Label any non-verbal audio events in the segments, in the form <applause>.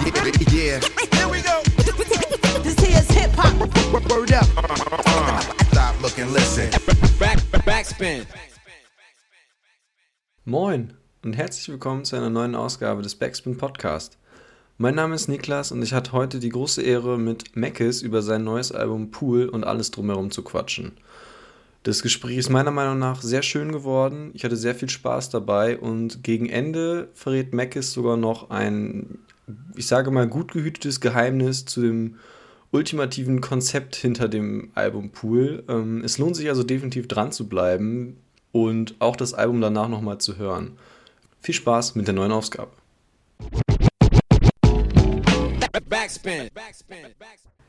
Yeah. Here we go. This here's hip hop. Word up. Stop, look and listen. Back, backspin. Moin und herzlich willkommen zu einer neuen Ausgabe des Backspin Podcast. Mein Name ist Niklas und ich hatte heute die große Ehre, mit Mackes über sein neues Album Pool und alles drumherum zu quatschen. Das Gespräch ist meiner Meinung nach sehr schön geworden. Ich hatte sehr viel Spaß dabei und gegen Ende verrät Mackes sogar noch ein, ich sage mal, gut gehütetes Geheimnis zu dem ultimativen Konzept hinter dem Album Pool. Ähm, es lohnt sich also definitiv dran zu bleiben und auch das Album danach nochmal zu hören. Viel Spaß mit der neuen Ausgabe. Backspin.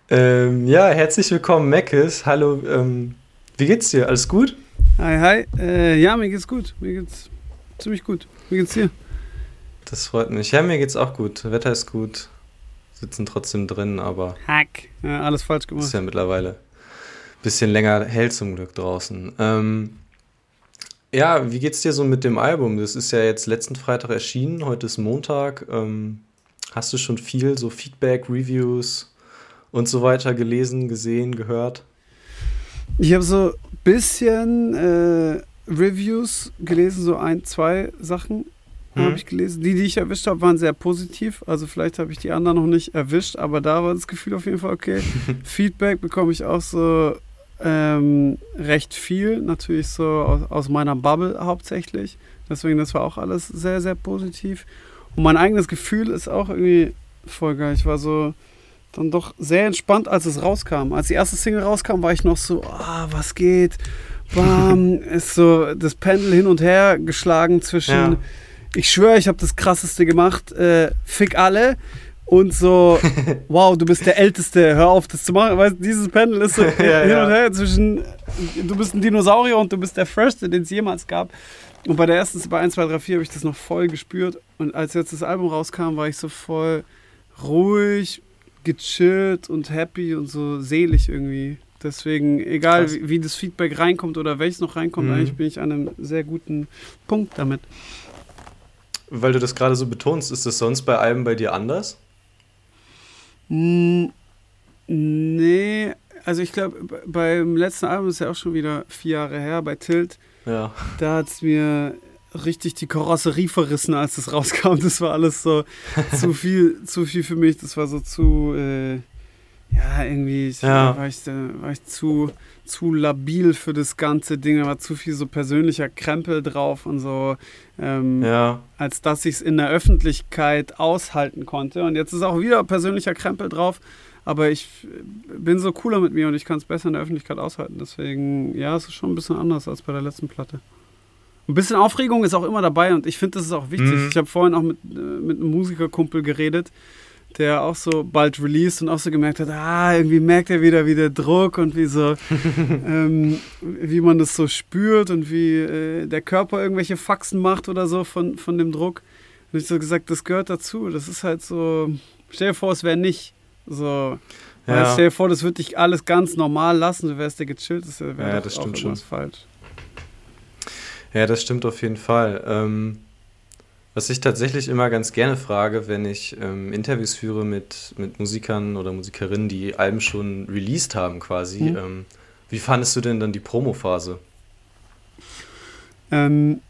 Ähm, ja, herzlich willkommen, Mackes. Hallo, ähm, wie geht's dir? Alles gut? Hi, hi. Äh, ja, mir geht's gut. Mir geht's ziemlich gut. Wie geht's dir? Das freut mich. Ja, mir geht's auch gut. Wetter ist gut. Sitzen trotzdem drin, aber. Hack. Ja, alles falsch gemacht. Ist ja mittlerweile ein bisschen länger hell zum Glück draußen. Ähm, ja, wie geht's dir so mit dem Album? Das ist ja jetzt letzten Freitag erschienen. Heute ist Montag. Ähm, hast du schon viel so Feedback, Reviews und so weiter gelesen, gesehen, gehört? Ich habe so ein bisschen äh, Reviews gelesen, so ein, zwei Sachen hm. habe ich gelesen. Die, die ich erwischt habe, waren sehr positiv. Also vielleicht habe ich die anderen noch nicht erwischt, aber da war das Gefühl auf jeden Fall okay. <laughs> Feedback bekomme ich auch so ähm, recht viel, natürlich so aus, aus meiner Bubble hauptsächlich. Deswegen, das war auch alles sehr, sehr positiv. Und mein eigenes Gefühl ist auch irgendwie voll geil. Ich war so, dann doch sehr entspannt, als es rauskam. Als die erste Single rauskam, war ich noch so, ah, was geht? Bam, <laughs> ist so das Pendel hin und her geschlagen zwischen, ja. Ich schwöre, ich habe das krasseste gemacht, äh, fick alle und so, <laughs> wow, du bist der Älteste, hör auf, das zu machen. Weißt dieses Pendel ist so <laughs> ja, hin und her zwischen, du bist ein Dinosaurier und du bist der First, den es jemals gab. Und bei der ersten, bei 1, 2, 3, 4 habe ich das noch voll gespürt. Und als jetzt das Album rauskam, war ich so voll ruhig, gechillt und happy und so selig irgendwie. Deswegen, egal wie, wie, das Feedback reinkommt oder welches noch reinkommt, mhm. eigentlich bin ich an einem sehr guten Punkt damit. Weil du das gerade so betonst, ist das sonst bei Alben bei dir anders? Nee, also ich glaube, beim letzten Album ist ja auch schon wieder vier Jahre her, bei Tilt. Ja. Da hat es mir richtig die Karosserie verrissen, als das rauskam. Das war alles so <laughs> zu viel, zu viel für mich. Das war so zu, äh, ja, irgendwie ja. War, ich, war ich zu, zu labil für das ganze Ding. Da war zu viel so persönlicher Krempel drauf und so, ähm, ja. als dass ich es in der Öffentlichkeit aushalten konnte. Und jetzt ist auch wieder persönlicher Krempel drauf. Aber ich bin so cooler mit mir und ich kann es besser in der Öffentlichkeit aushalten. Deswegen, ja, es ist schon ein bisschen anders als bei der letzten Platte. Ein bisschen Aufregung ist auch immer dabei und ich finde, das ist auch wichtig. Mhm. Ich habe vorhin auch mit, äh, mit einem Musikerkumpel geredet, der auch so bald released und auch so gemerkt hat, ah, irgendwie merkt er wieder, wie der Druck und wie so, <laughs> ähm, wie man das so spürt und wie äh, der Körper irgendwelche Faxen macht oder so von, von dem Druck. Und ich so gesagt, das gehört dazu. Das ist halt so, stell dir vor, es wäre nicht so. Ja. Stell dir vor, das würde dich alles ganz normal lassen, du wärst der gechillt, das wäre ja, das stimmt schon. falsch. Ja, das stimmt auf jeden Fall. Ähm, was ich tatsächlich immer ganz gerne frage, wenn ich ähm, Interviews führe mit, mit Musikern oder Musikerinnen, die Alben schon released haben quasi, mhm. ähm, wie fandest du denn dann die Promo-Phase? Ähm,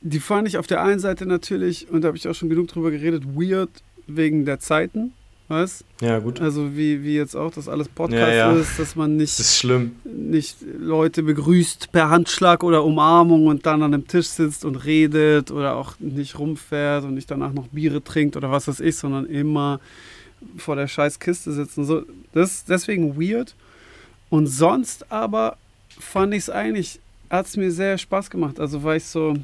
die fand ich auf der einen Seite natürlich, und da habe ich auch schon genug drüber geredet, weird wegen der Zeiten. Was? Ja, gut. Also wie, wie jetzt auch, dass alles Podcast ja, ja. ist, dass man nicht, das ist schlimm. nicht Leute begrüßt per Handschlag oder Umarmung und dann an einem Tisch sitzt und redet oder auch nicht rumfährt und nicht danach noch Biere trinkt oder was weiß ich, sondern immer vor der scheiß Kiste sitzen. So, das ist deswegen weird. Und sonst aber fand ich es eigentlich, hat es mir sehr Spaß gemacht. Also war ich so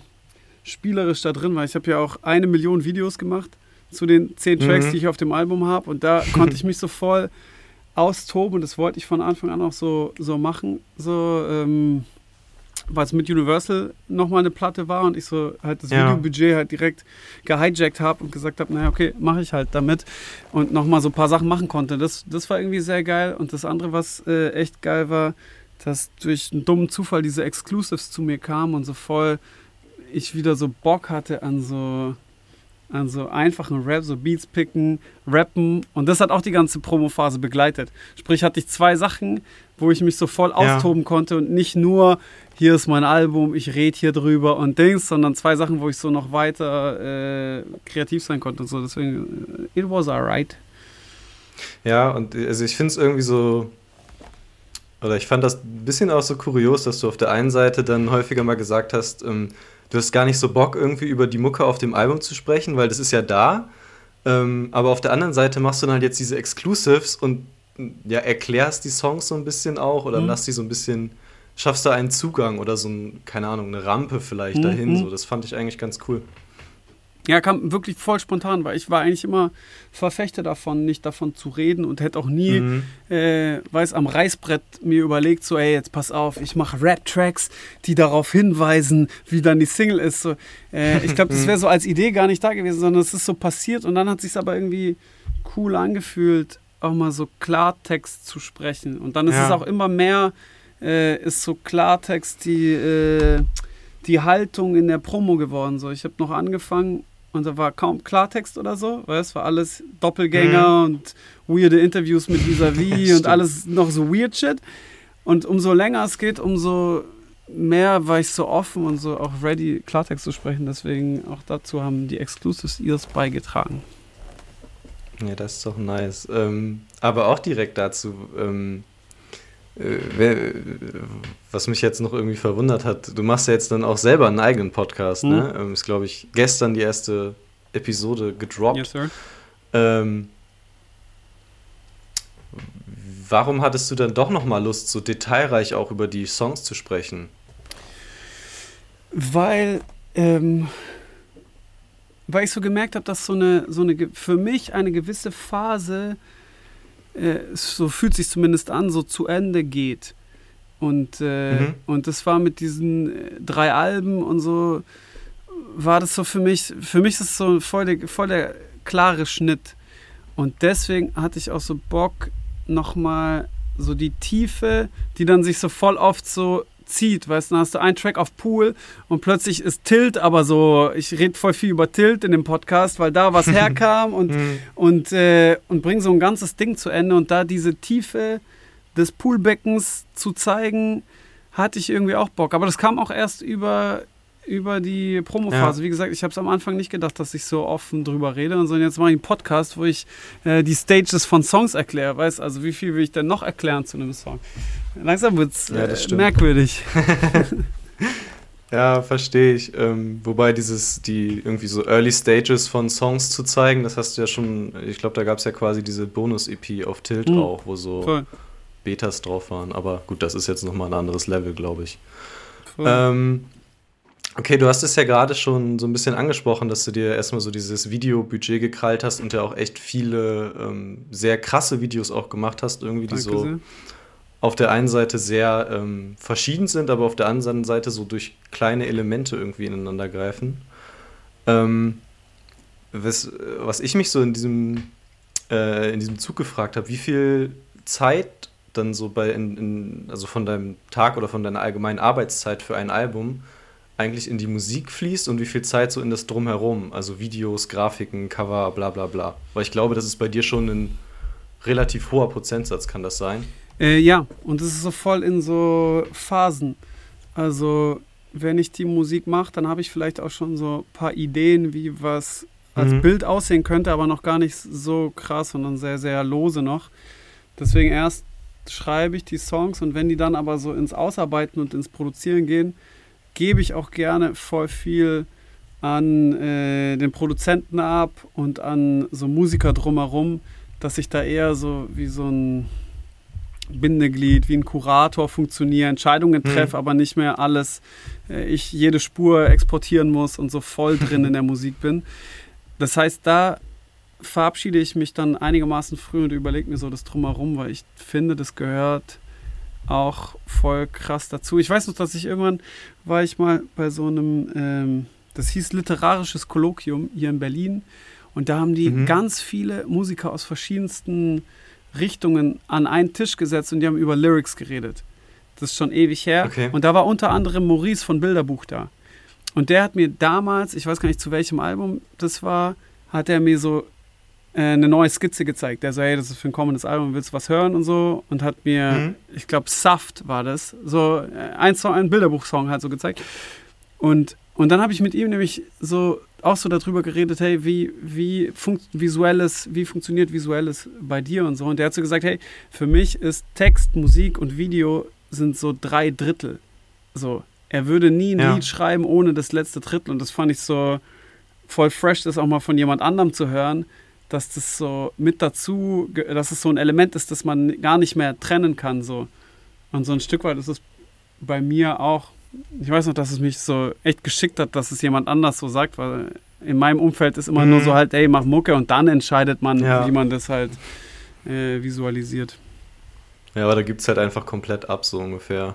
spielerisch da drin, weil ich habe ja auch eine Million Videos gemacht zu den zehn Tracks, mhm. die ich auf dem Album habe. Und da konnte ich mich so voll austoben. Das wollte ich von Anfang an auch so, so machen. So, ähm, weil es mit Universal nochmal eine Platte war und ich so halt das ja. Videobudget halt direkt gehijackt habe und gesagt habe, naja, okay, mache ich halt damit und nochmal so ein paar Sachen machen konnte. Das, das war irgendwie sehr geil. Und das andere, was äh, echt geil war, dass durch einen dummen Zufall diese Exclusives zu mir kamen und so voll ich wieder so Bock hatte an so Also einfachen Rap, so Beats picken, rappen. Und das hat auch die ganze Promophase begleitet. Sprich, hatte ich zwei Sachen, wo ich mich so voll ja. austoben konnte und nicht nur, hier ist mein Album, ich rede hier drüber und Dings, sondern zwei Sachen, wo ich so noch weiter äh, kreativ sein konnte und so. Deswegen, äh, it was alright. Ja, und also ich finde es irgendwie so, oder ich fand das ein bisschen auch so kurios, dass du auf der einen Seite dann häufiger mal gesagt hast, ähm, du hast gar nicht so Bock, irgendwie über die Mucke auf dem Album zu sprechen, weil das ist ja da. Ähm, aber auf der anderen Seite machst du dann halt jetzt diese Exclusives und ja, erklärst die Songs so ein bisschen auch oder mhm. lass die so ein bisschen, schaffst da einen Zugang oder so ein, keine Ahnung, eine Rampe vielleicht mhm. dahin. So, das fand ich eigentlich ganz cool. Ja, kam wirklich voll spontan, weil ich war eigentlich immer Verfechter davon, nicht davon zu reden und hätte auch nie, mhm. äh, weiß, am Reißbrett mir überlegt, so, ey, jetzt pass auf, ich mache Rap-Tracks, die darauf hinweisen, wie dann die Single ist. So, äh, ich glaube, das <laughs> wäre so als Idee gar nicht da gewesen, sondern es ist so passiert und dann hat sich aber irgendwie cool angefühlt, auch mal so Klartext zu sprechen. Und dann ist ja. es auch immer mehr, äh, ist so Klartext die, äh, die Haltung in der Promo geworden. So, ich habe noch angefangen und da war kaum Klartext oder so, weil es war alles Doppelgänger mhm. und weirde Interviews mit Vis-a-vis <laughs> und alles noch so weird shit. Und umso länger es geht, umso mehr war ich so offen und so auch ready, Klartext zu sprechen. Deswegen auch dazu haben die Exclusives Ears beigetragen. Ja, das ist doch nice. Ähm, aber auch direkt dazu, ähm, äh, was mich jetzt noch irgendwie verwundert hat, du machst ja jetzt dann auch selber einen eigenen Podcast, mhm. ne? Ist, glaube ich, gestern die erste Episode gedroppt. Yes, sir. Ähm, warum hattest du dann doch noch mal Lust, so detailreich auch über die Songs zu sprechen? Weil, ähm, weil ich so gemerkt habe, dass so eine, so eine, für mich eine gewisse Phase äh, so fühlt sich zumindest an, so zu Ende geht. Und, äh, mhm. und das war mit diesen äh, drei Alben und so, war das so für mich, für mich ist es so voll der, voll der klare Schnitt. Und deswegen hatte ich auch so Bock, nochmal so die Tiefe, die dann sich so voll oft so zieht, weißt du, dann hast du einen Track auf Pool und plötzlich ist Tilt, aber so, ich rede voll viel über Tilt in dem Podcast, weil da was <laughs> herkam und, mhm. und, äh, und bring so ein ganzes Ding zu Ende und da diese Tiefe des Poolbeckens zu zeigen, hatte ich irgendwie auch Bock. Aber das kam auch erst über, über die Promophase. Ja. Wie gesagt, ich habe es am Anfang nicht gedacht, dass ich so offen drüber rede, und sondern jetzt mache ich einen Podcast, wo ich äh, die Stages von Songs erkläre. Weißt also, wie viel will ich denn noch erklären zu einem Song? Langsam wird es ja, äh, merkwürdig. <laughs> ja, verstehe ich. Ähm, wobei dieses, die irgendwie so Early Stages von Songs zu zeigen, das hast du ja schon, ich glaube, da gab es ja quasi diese Bonus-EP auf Tilt mhm. auch, wo so Voll. Betas drauf waren. Aber gut, das ist jetzt nochmal ein anderes Level, glaube ich. Ähm, okay, du hast es ja gerade schon so ein bisschen angesprochen, dass du dir erstmal so dieses Videobudget gekrallt hast und ja auch echt viele ähm, sehr krasse Videos auch gemacht hast, irgendwie, die Danke so sehr auf der einen Seite sehr ähm, verschieden sind, aber auf der anderen Seite so durch kleine Elemente irgendwie ineinander greifen. Ähm, was, was, ich mich so in diesem, äh, in diesem Zug gefragt habe, wie viel Zeit dann so bei, in, in, also von deinem Tag oder von deiner allgemeinen Arbeitszeit für ein Album eigentlich in die Musik fließt und wie viel Zeit so in das Drumherum, also Videos, Grafiken, Cover, bla bla bla. Weil ich glaube, das ist bei dir schon ein relativ hoher Prozentsatz, kann das sein? Äh, ja, und es ist so voll in so Phasen. Also, wenn ich die Musik mache, dann habe ich vielleicht auch schon so ein paar Ideen, wie was als mhm. Bild aussehen könnte, aber noch gar nicht so krass, sondern sehr, sehr lose noch. Deswegen erst schreibe ich die Songs und wenn die dann aber so ins Ausarbeiten und ins Produzieren gehen, gebe ich auch gerne voll viel an äh, den Produzenten ab und an so Musiker drumherum, dass ich da eher so wie so ein Bindeglied, wie ein Kurator funktioniere, Entscheidungen hm. treffe, mhm. aber nicht mehr alles, äh, ich jede Spur exportieren muss und so voll drin in der Musik bin. Das heißt, da verabschiede ich mich dann einigermaßen früh und überlege mir so das drumherum, weil ich finde, das gehört auch voll krass dazu. Ich weiß noch, dass ich irgendwann war ich mal bei so einem, ähm, das hieß literarisches Kolloquium hier in Berlin und da haben die mhm. ganz viele Musiker aus verschiedensten Richtungen an einen Tisch gesetzt und die haben über Lyrics geredet. Das ist schon ewig her. Okay. Und da war unter anderem Maurice von Bilderbuch da. und der hat mir damals, ich weiß gar nicht zu welchem Album das war, hat er mir so äh, eine neue Skizze gezeigt. Der so, hey, das ist für ein kommendes Album, willst du was hören und so? Und hat mir, mhm. ich glaube, Saft war das, so äh, ein, Song, ein Bilderbuchsong halt so gezeigt. Und, und dann habe ich mit ihm nämlich so auch so darüber geredet, hey, wie, wie, visuelles, wie funktioniert Visuelles bei dir und so. Und der hat so gesagt, hey, für mich ist Text, Musik und Video sind so drei Drittel. So, er würde nie ein ja. Lied schreiben ohne das letzte Drittel. Und das fand ich so voll fresh, das auch mal von jemand anderem zu hören, dass das so mit dazu, dass es so ein Element ist, das man gar nicht mehr trennen kann. So. Und so ein Stück weit ist es bei mir auch ich weiß noch, dass es mich so echt geschickt hat, dass es jemand anders so sagt, weil in meinem Umfeld ist immer mhm. nur so halt, ey, mach Mucke und dann entscheidet man, ja. wie man das halt äh, visualisiert. Ja, aber da gibt es halt einfach komplett ab, so ungefähr.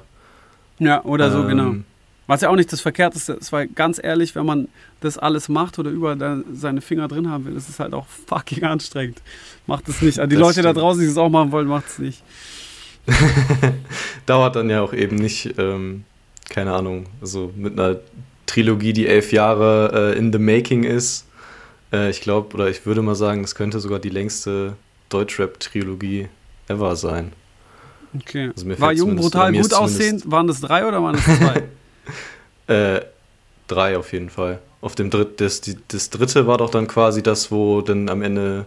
Ja, oder so, genau. ähm. Was ja auch nicht das Verkehrteste ist, weil ganz ehrlich, wenn man das alles macht oder überall seine Finger drin haben will, ist es halt auch <laughs> fucking anstrengend. Macht es nicht. Also die das Leute stimmt. da draußen, die es auch machen wollen, macht es nicht. <laughs> Dauert dann ja auch eben nicht ähm, keine Ahnung, also mit einer Trilogie, die elf Jahre äh, in the making ist. Äh, ich glaube, oder ich würde mal sagen, es könnte sogar die längste Deutschrap-Trilogie ever sein. Okay. Also War Jung brutal gut aussehend? Waren das drei oder waren das zwei? <laughs> äh, drei auf jeden Fall. Auf dem Dritt, das, die, das dritte war doch dann quasi das, wo dann am Ende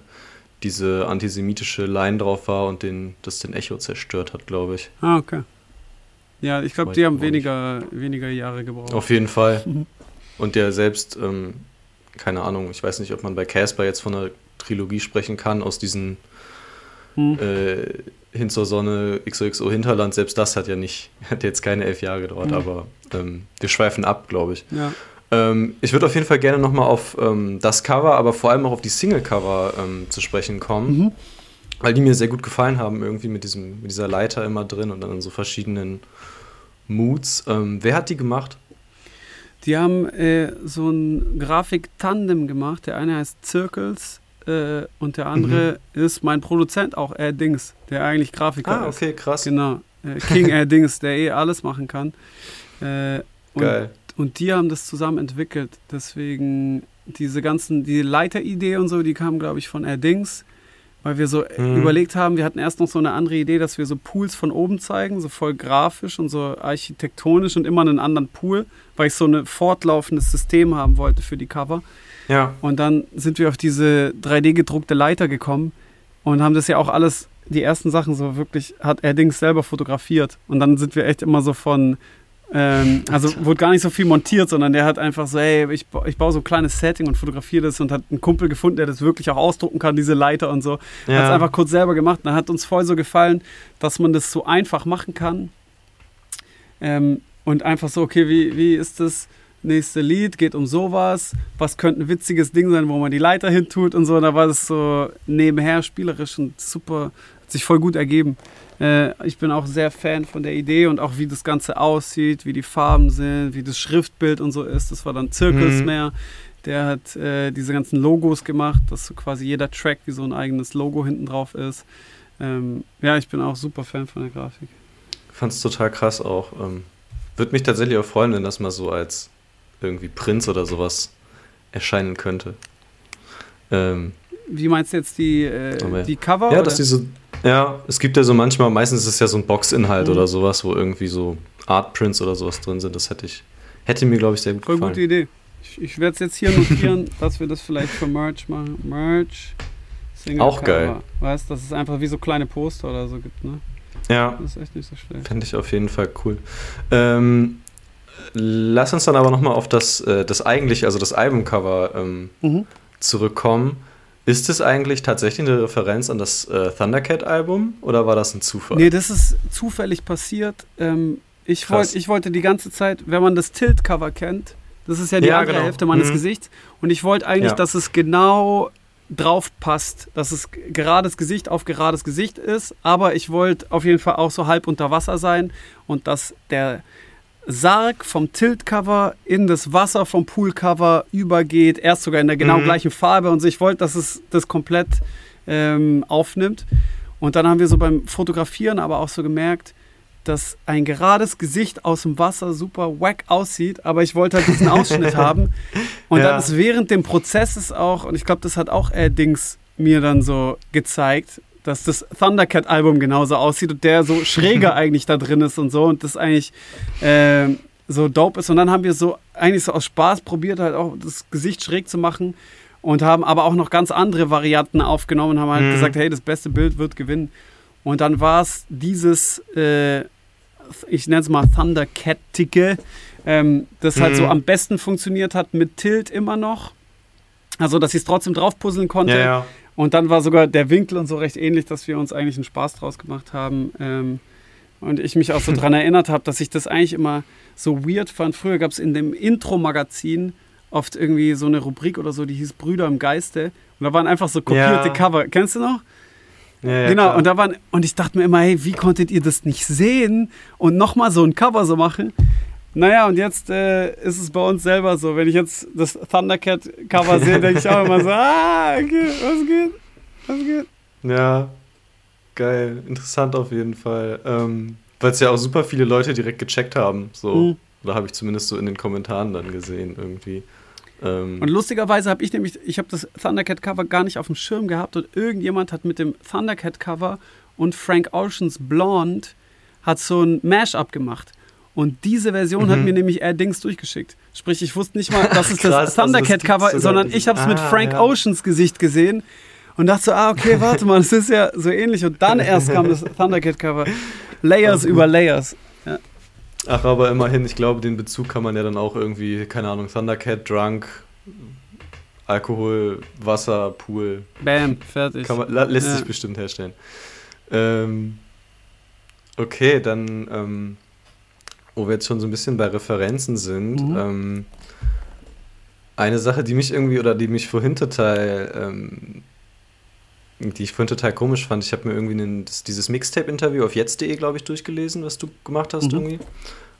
diese antisemitische Line drauf war und den, das den Echo zerstört hat, glaube ich. Ah, okay. Ja, ich glaube, die haben weniger, weniger Jahre gebraucht. Auf jeden Fall. <laughs> Und der selbst, ähm, keine Ahnung, ich weiß nicht, ob man bei Casper jetzt von einer Trilogie sprechen kann, aus diesen hm. äh, Hin zur Sonne, XOXO Hinterland, selbst das hat ja nicht, <laughs> hat jetzt keine elf Jahre gedauert, hm. aber ähm, wir schweifen ab, glaube ich. Ja. Ähm, ich würde auf jeden Fall gerne nochmal auf ähm, das Cover, aber vor allem auch auf die Single-Cover ähm, zu sprechen kommen. Mhm. Weil die mir sehr gut gefallen haben, irgendwie mit, diesem, mit dieser Leiter immer drin und dann in so verschiedenen Moods. Ähm, wer hat die gemacht? Die haben äh, so ein Grafik-Tandem gemacht. Der eine heißt Circles äh, und der andere mhm. ist mein Produzent auch, Air Dings, der eigentlich Grafiker ist. Ah, okay, krass. Genau. Äh, King Air Dings, der eh alles machen kann. Äh, und, Geil. Und die haben das zusammen entwickelt. Deswegen diese ganzen, die Leiteridee und so, die kamen, glaube ich, von Air Dings weil wir so mhm. überlegt haben, wir hatten erst noch so eine andere Idee, dass wir so Pools von oben zeigen, so voll grafisch und so architektonisch und immer einen anderen Pool, weil ich so ein fortlaufendes System haben wollte für die Cover. Ja. Und dann sind wir auf diese 3D gedruckte Leiter gekommen und haben das ja auch alles, die ersten Sachen so wirklich, hat er Dings selber fotografiert. Und dann sind wir echt immer so von ähm, also wurde gar nicht so viel montiert, sondern der hat einfach so, hey, ich, ich baue so ein kleines Setting und fotografiere das und hat einen Kumpel gefunden, der das wirklich auch ausdrucken kann, diese Leiter und so. Ja. Hat es einfach kurz selber gemacht. Und hat uns voll so gefallen, dass man das so einfach machen kann. Ähm, und einfach so, okay, wie, wie ist das nächste Lied? Geht um sowas. Was könnte ein witziges Ding sein, wo man die Leiter hin tut und so. Da war das so nebenher spielerisch und super, hat sich voll gut ergeben. Äh, ich bin auch sehr Fan von der Idee und auch wie das Ganze aussieht, wie die Farben sind, wie das Schriftbild und so ist. Das war dann Zirkels Mhm. Der hat äh, diese ganzen Logos gemacht, dass so quasi jeder Track wie so ein eigenes Logo hinten drauf ist. Ähm, ja, ich bin auch super Fan von der Grafik. Fand es total krass auch. Ähm, Würde mich tatsächlich auch freuen, wenn das mal so als irgendwie Prinz oder sowas erscheinen könnte. Ähm, Wie meinst du jetzt die, äh, die Cover? Ja, oder? dass diese ja, es gibt ja so manchmal, meistens ist es ja so ein Boxinhalt mhm. oder sowas, wo irgendwie so Artprints oder sowas drin sind. Das hätte ich, hätte mir, glaube ich, sehr gut Voll gefallen. gute Idee. Ich, ich werde es jetzt hier notieren, <laughs> dass wir das vielleicht für Merch machen. Merch. Single Auch Cover. geil. Weißt du, dass es einfach wie so kleine Poster oder so gibt, ne? Ja. Das ist echt nicht so schlecht. Fände ich auf jeden Fall cool. Ähm, lass uns dann aber nochmal auf das, äh, das eigentliche, also das Albumcover ähm, mhm. zurückkommen. Ist es eigentlich tatsächlich eine Referenz an das äh, Thundercat-Album oder war das ein Zufall? Nee, das ist zufällig passiert. Ähm, ich, wollt, ich wollte die ganze Zeit, wenn man das Tilt-Cover kennt, das ist ja die ja, andere genau. Hälfte meines mhm. Gesichts, und ich wollte eigentlich, ja. dass es genau drauf passt, dass es gerades Gesicht auf gerades Gesicht ist, aber ich wollte auf jeden Fall auch so halb unter Wasser sein und dass der Sarg vom Tilt-Cover in das Wasser vom Pool-Cover übergeht, erst sogar in der genau mhm. gleichen Farbe und so. Ich wollte, dass es das komplett ähm, aufnimmt. Und dann haben wir so beim Fotografieren aber auch so gemerkt, dass ein gerades Gesicht aus dem Wasser super wack aussieht, aber ich wollte halt diesen Ausschnitt <laughs> haben. Und ja. dann ist während dem Prozesses auch, und ich glaube, das hat auch Dings mir dann so gezeigt, dass das Thundercat-Album genauso aussieht und der so schräger <laughs> eigentlich da drin ist und so und das eigentlich äh, so dope ist. Und dann haben wir so eigentlich so aus Spaß probiert, halt auch das Gesicht schräg zu machen und haben aber auch noch ganz andere Varianten aufgenommen und haben halt mhm. gesagt, hey, das beste Bild wird gewinnen. Und dann war es dieses, äh, ich nenne es mal Thundercat-Ticke, ähm, das mhm. halt so mhm. am besten funktioniert hat mit Tilt immer noch. Also, dass ich es trotzdem drauf puzzeln konnte. Ja, ja. Und dann war sogar der Winkel und so recht ähnlich, dass wir uns eigentlich einen Spaß draus gemacht haben. Ähm, und ich mich auch so daran <laughs> erinnert habe, dass ich das eigentlich immer so weird fand. Früher gab es in dem Intro-Magazin oft irgendwie so eine Rubrik oder so, die hieß Brüder im Geiste. Und da waren einfach so kopierte ja. Cover. Kennst du noch? Ja, ja, genau, klar. und da waren, und ich dachte mir immer, hey, wie konntet ihr das nicht sehen und nochmal so ein Cover so machen? Naja, und jetzt äh, ist es bei uns selber so. Wenn ich jetzt das Thundercat-Cover sehe, denke ich auch immer so, <laughs> ah, okay, was geht? Was geht? Ja, geil. Interessant auf jeden Fall. Ähm, Weil es ja auch super viele Leute direkt gecheckt haben. So. Mhm. Oder habe ich zumindest so in den Kommentaren dann gesehen irgendwie. Ähm, und lustigerweise habe ich nämlich, ich habe das Thundercat-Cover gar nicht auf dem Schirm gehabt und irgendjemand hat mit dem Thundercat-Cover und Frank Oceans Blonde hat so ein Mash-up gemacht. Und diese Version mhm. hat mir nämlich Air Dings durchgeschickt. Sprich, ich wusste nicht mal, dass <laughs> es das Thundercat-Cover also ist, sondern ich habe es ah, mit Frank ja. Oceans Gesicht gesehen und dachte so, ah, okay, <laughs> warte mal, das ist ja so ähnlich. Und dann erst kam das Thundercat-Cover. Layers über Layers. Ja. Ach, aber immerhin, ich glaube, den Bezug kann man ja dann auch irgendwie, keine Ahnung, Thundercat, Drunk, Alkohol, Wasser, Pool. Bam, fertig. Man, lässt ja. sich bestimmt herstellen. Ähm, okay, dann, ähm, wo wir jetzt schon so ein bisschen bei Referenzen sind, mhm. ähm, eine Sache, die mich irgendwie oder die mich vorhin total ähm, die ich vorhin total komisch fand. Ich habe mir irgendwie einen, das, dieses Mixtape-Interview auf jetzt.de, glaube ich, durchgelesen, was du gemacht hast mhm. irgendwie.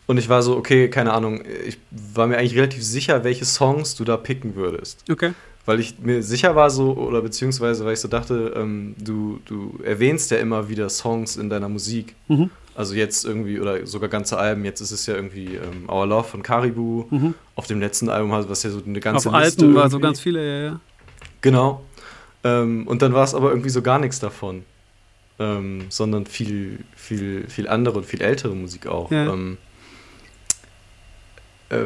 Und ich war so, okay, keine Ahnung, ich war mir eigentlich relativ sicher, welche Songs du da picken würdest. Okay. Weil ich mir sicher war so, oder beziehungsweise weil ich so dachte, ähm, du, du erwähnst ja immer wieder Songs in deiner Musik. Mhm. Also jetzt irgendwie, oder sogar ganze Alben, jetzt ist es ja irgendwie ähm, Our Love von Caribou. Mhm. Auf dem letzten Album, was ja so eine ganze Auf Liste Alten war so ganz viele, ja, ja. Genau. Ähm, und dann war es aber irgendwie so gar nichts davon. Ähm, sondern viel, viel, viel andere und viel ältere Musik auch. Ja. Ähm, äh,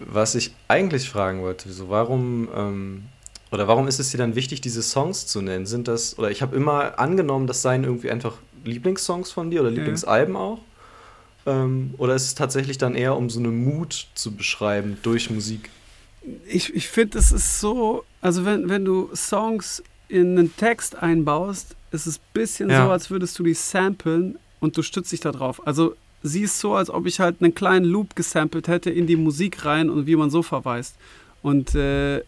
was ich eigentlich fragen wollte, so warum ähm, oder warum ist es dir dann wichtig, diese Songs zu nennen? Sind das, oder ich habe immer angenommen, das seien irgendwie einfach Lieblingssongs von dir oder Lieblingsalben ja. auch? Ähm, oder ist es tatsächlich dann eher, um so eine Mut zu beschreiben durch Musik? ich, ich finde, es ist so, also wenn, wenn du Songs in einen Text einbaust, ist es ein bisschen ja. so, als würdest du die samplen und du stützt dich da drauf. Also siehst so, als ob ich halt einen kleinen Loop gesampelt hätte in die Musik rein und wie man so verweist. Und äh,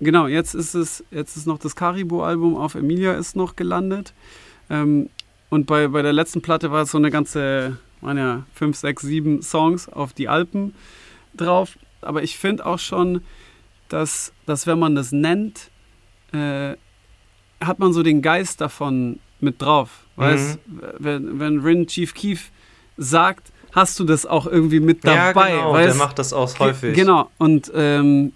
genau, jetzt ist es, jetzt ist noch das Caribou-Album auf Emilia ist noch gelandet. Ähm, und bei, bei der letzten Platte war es so eine ganze, waren ja fünf, sechs, sieben Songs auf die Alpen drauf aber ich finde auch schon, dass, dass wenn man das nennt, äh, hat man so den Geist davon mit drauf. Mhm. Weißt, wenn, wenn Rin Chief Keef sagt, hast du das auch irgendwie mit dabei. Ja, genau, weißt? der macht das auch häufig. Genau, und, ähm,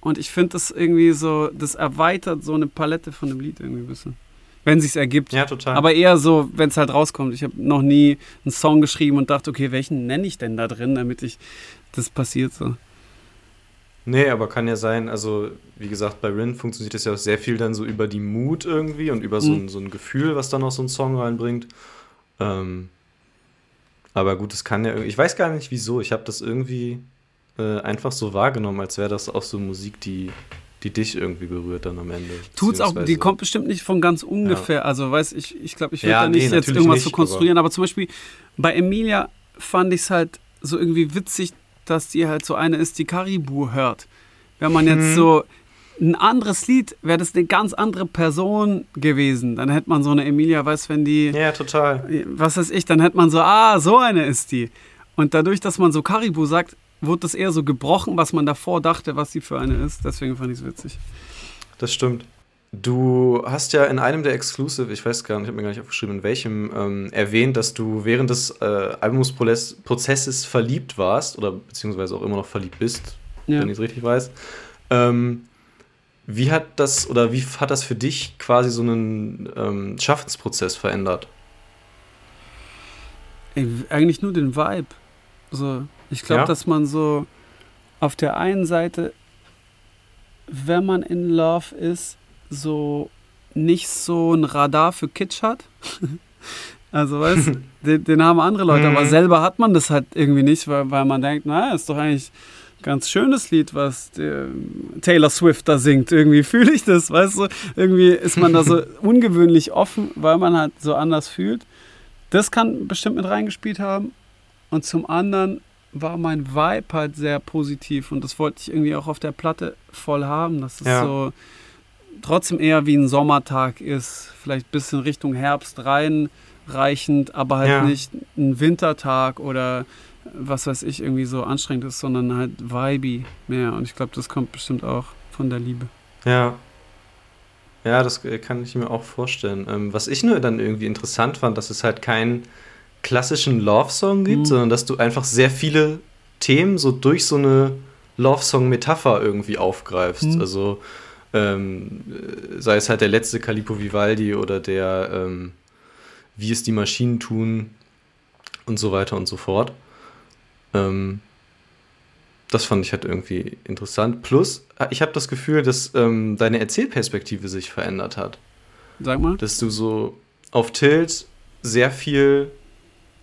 und ich finde das irgendwie so, das erweitert so eine Palette von dem Lied irgendwie ein bisschen. Wenn sich's ergibt. Ja, total. Aber eher so, wenn es halt rauskommt. Ich habe noch nie einen Song geschrieben und dachte, okay, welchen nenne ich denn da drin, damit ich das passiert so. Nee, aber kann ja sein, also wie gesagt, bei Rin funktioniert das ja auch sehr viel dann so über die Mut irgendwie und über so, ein, mhm. so ein Gefühl, was dann auch so ein Song reinbringt. Ähm, aber gut, es kann ja irgendwie, ich weiß gar nicht wieso, ich habe das irgendwie äh, einfach so wahrgenommen, als wäre das auch so Musik, die, die dich irgendwie berührt dann am Ende. Tut's auch, die kommt bestimmt nicht von ganz ungefähr. Ja. Also, weiß ich, ich glaube, ich würde ja, da nicht nee, jetzt irgendwas nicht, so konstruieren, aber, aber, zum Beispiel bei Emilia fand ich es halt so irgendwie witzig, dass die halt so eine ist, die Karibu hört. Wenn man jetzt mhm. so ein anderes Lied, wäre das eine ganz andere Person gewesen. Dann hätte man so eine Emilia, weiß, wenn die. Ja, total. Was weiß ich, dann hätte man so, ah, so eine ist die. Und dadurch, dass man so Karibu sagt, wurde das eher so gebrochen, was man davor dachte, was sie für eine ist. Deswegen fand ich es witzig. Das stimmt. Du hast ja in einem der Exclusive, ich weiß gar nicht, ich habe mir gar nicht aufgeschrieben, in welchem, ähm, erwähnt, dass du während des äh, Albumsprozesses verliebt warst oder beziehungsweise auch immer noch verliebt bist, ja. wenn ich es richtig weiß. Ähm, wie hat das oder wie hat das für dich quasi so einen ähm, Schaffensprozess verändert? Ey, eigentlich nur den Vibe. So, ich glaube, ja? dass man so auf der einen Seite, wenn man in Love ist, so nicht so ein Radar für Kitsch hat. <laughs> also, weißt du, <laughs> den, den, haben andere Leute, aber mhm. selber hat man das halt irgendwie nicht, weil, weil man denkt, naja, ist doch eigentlich ein ganz schönes Lied, was Taylor Swift da singt. Irgendwie <laughs> fühle ich das, weißt du? Irgendwie ist man da so ungewöhnlich offen, weil man halt so anders fühlt. Das kann bestimmt mit reingespielt haben. Und zum anderen war mein Vibe halt sehr positiv und das wollte ich irgendwie auch auf der Platte voll haben. Das ist ja. so trotzdem eher wie ein Sommertag ist, vielleicht ein bisschen Richtung Herbst reinreichend, aber halt ja. nicht ein Wintertag oder was weiß ich, irgendwie so anstrengend ist, sondern halt vibey mehr. Und ich glaube, das kommt bestimmt auch von der Liebe. Ja. Ja, das kann ich mir auch vorstellen. Ähm, was ich nur dann irgendwie interessant fand, dass es halt keinen klassischen Love-Song gibt, mhm. sondern dass du einfach sehr viele Themen so durch so eine Love-Song-Metapher irgendwie aufgreifst. Mhm. Also ähm, sei es halt der letzte Calipo Vivaldi oder der ähm, Wie es die Maschinen tun und so weiter und so fort. Ähm, das fand ich halt irgendwie interessant. Plus, ich habe das Gefühl, dass ähm, deine Erzählperspektive sich verändert hat. Sag mal. Dass du so auf Tilt sehr viel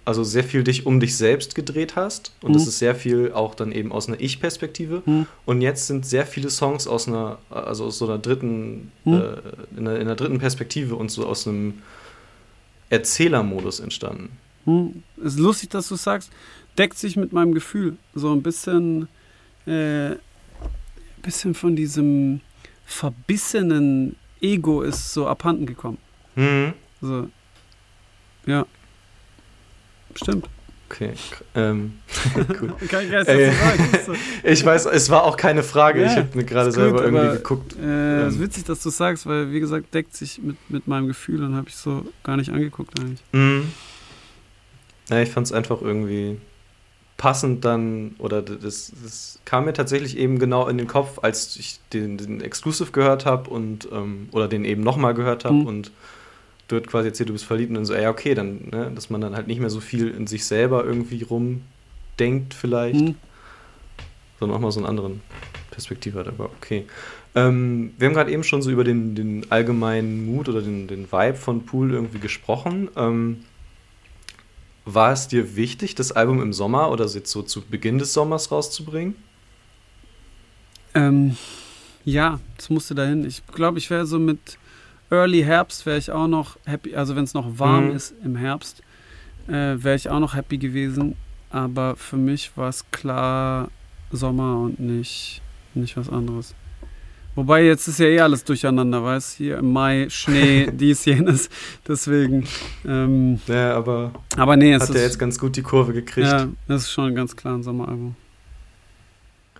also sehr viel dich um dich selbst gedreht hast. Und mhm. das ist sehr viel auch dann eben aus einer Ich-Perspektive. Mhm. Und jetzt sind sehr viele Songs aus einer, also aus so einer dritten, mhm. äh, in, einer, in, einer, dritten Perspektive und so aus einem Erzählermodus entstanden. Mhm. Ist lustig, dass du sagst, deckt sich mit meinem Gefühl. So ein bisschen, äh, bisschen von diesem verbissenen Ego ist so abhanden gekommen. Mhm. So, ja. Stimmt. Okay, ähm, <laughs> cool. Kein Geist, äh, ich weiß, es war auch keine Frage. Ja, ich habe mir gerade selber gut, irgendwie aber, geguckt. Äh, ähm. ist witzig, dass du sagst, weil, wie gesagt, deckt sich mit, mit meinem Gefühl und habe ich so gar nicht angeguckt eigentlich. Mhm. Ja, ich fand es einfach irgendwie passend dann, oder das, das kam mir tatsächlich eben genau in den Kopf, als ich den, den Exclusive gehört habe und, ähm, oder den eben nochmal gehört habe mhm. und du hast quasi erzählt, du bist verliebt und dann so, ja, okay, dann, ne, dass man dann halt nicht mehr so viel in sich selber irgendwie rumdenkt, vielleicht, mhm. sondern auch mal so einen anderen Perspektive hat, aber okay. Ähm, wir haben gerade eben schon so über den, den allgemeinen Mut oder den, den Vibe von Pool irgendwie gesprochen. Ähm, war es dir wichtig, das Album im Sommer oder jetzt so zu Beginn des Sommers rauszubringen? Ähm, ja, das musste dahin. Ich glaube, ich wäre so mit Early Herbst wäre ich auch noch happy, also wenn es noch warm mhm. ist im Herbst, äh, wäre ich auch noch happy gewesen. Aber für mich war es klar Sommer und nicht, nicht was anderes. Wobei jetzt ist ja eh alles durcheinander, weißt du? Hier im Mai Schnee, <laughs> dies, jenes. Deswegen. Ähm, ja, aber, aber nee, es hat er jetzt ganz gut die Kurve gekriegt. Ja, das ist schon ganz klar ein Sommeralbum.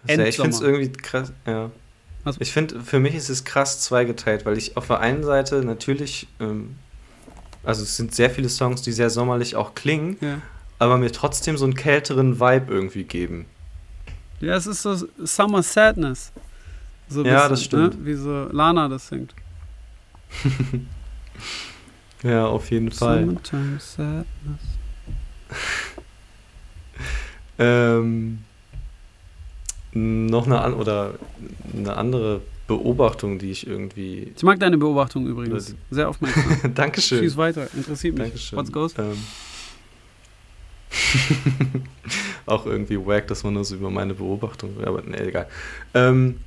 Ja, ich finde es irgendwie krass, ja. Also ich finde, für mich ist es krass zweigeteilt, weil ich auf der einen Seite natürlich, ähm, also es sind sehr viele Songs, die sehr sommerlich auch klingen, ja. aber mir trotzdem so einen kälteren Vibe irgendwie geben. Ja, es ist so Summer Sadness. So ja, bisschen, das stimmt. Ne? Wie so Lana das singt. <laughs> ja, auf jeden Fall. Summertime Sadness. <laughs> ähm, noch eine, oder eine andere Beobachtung, die ich irgendwie. Ich mag deine Beobachtung übrigens. Sehr aufmerksam. <laughs> Dankeschön. Schieß weiter, interessiert mich. Dankeschön. What's goes? Ähm. <laughs> auch irgendwie wack, dass man nur so über meine Beobachtung. Aber ne, egal. Ähm,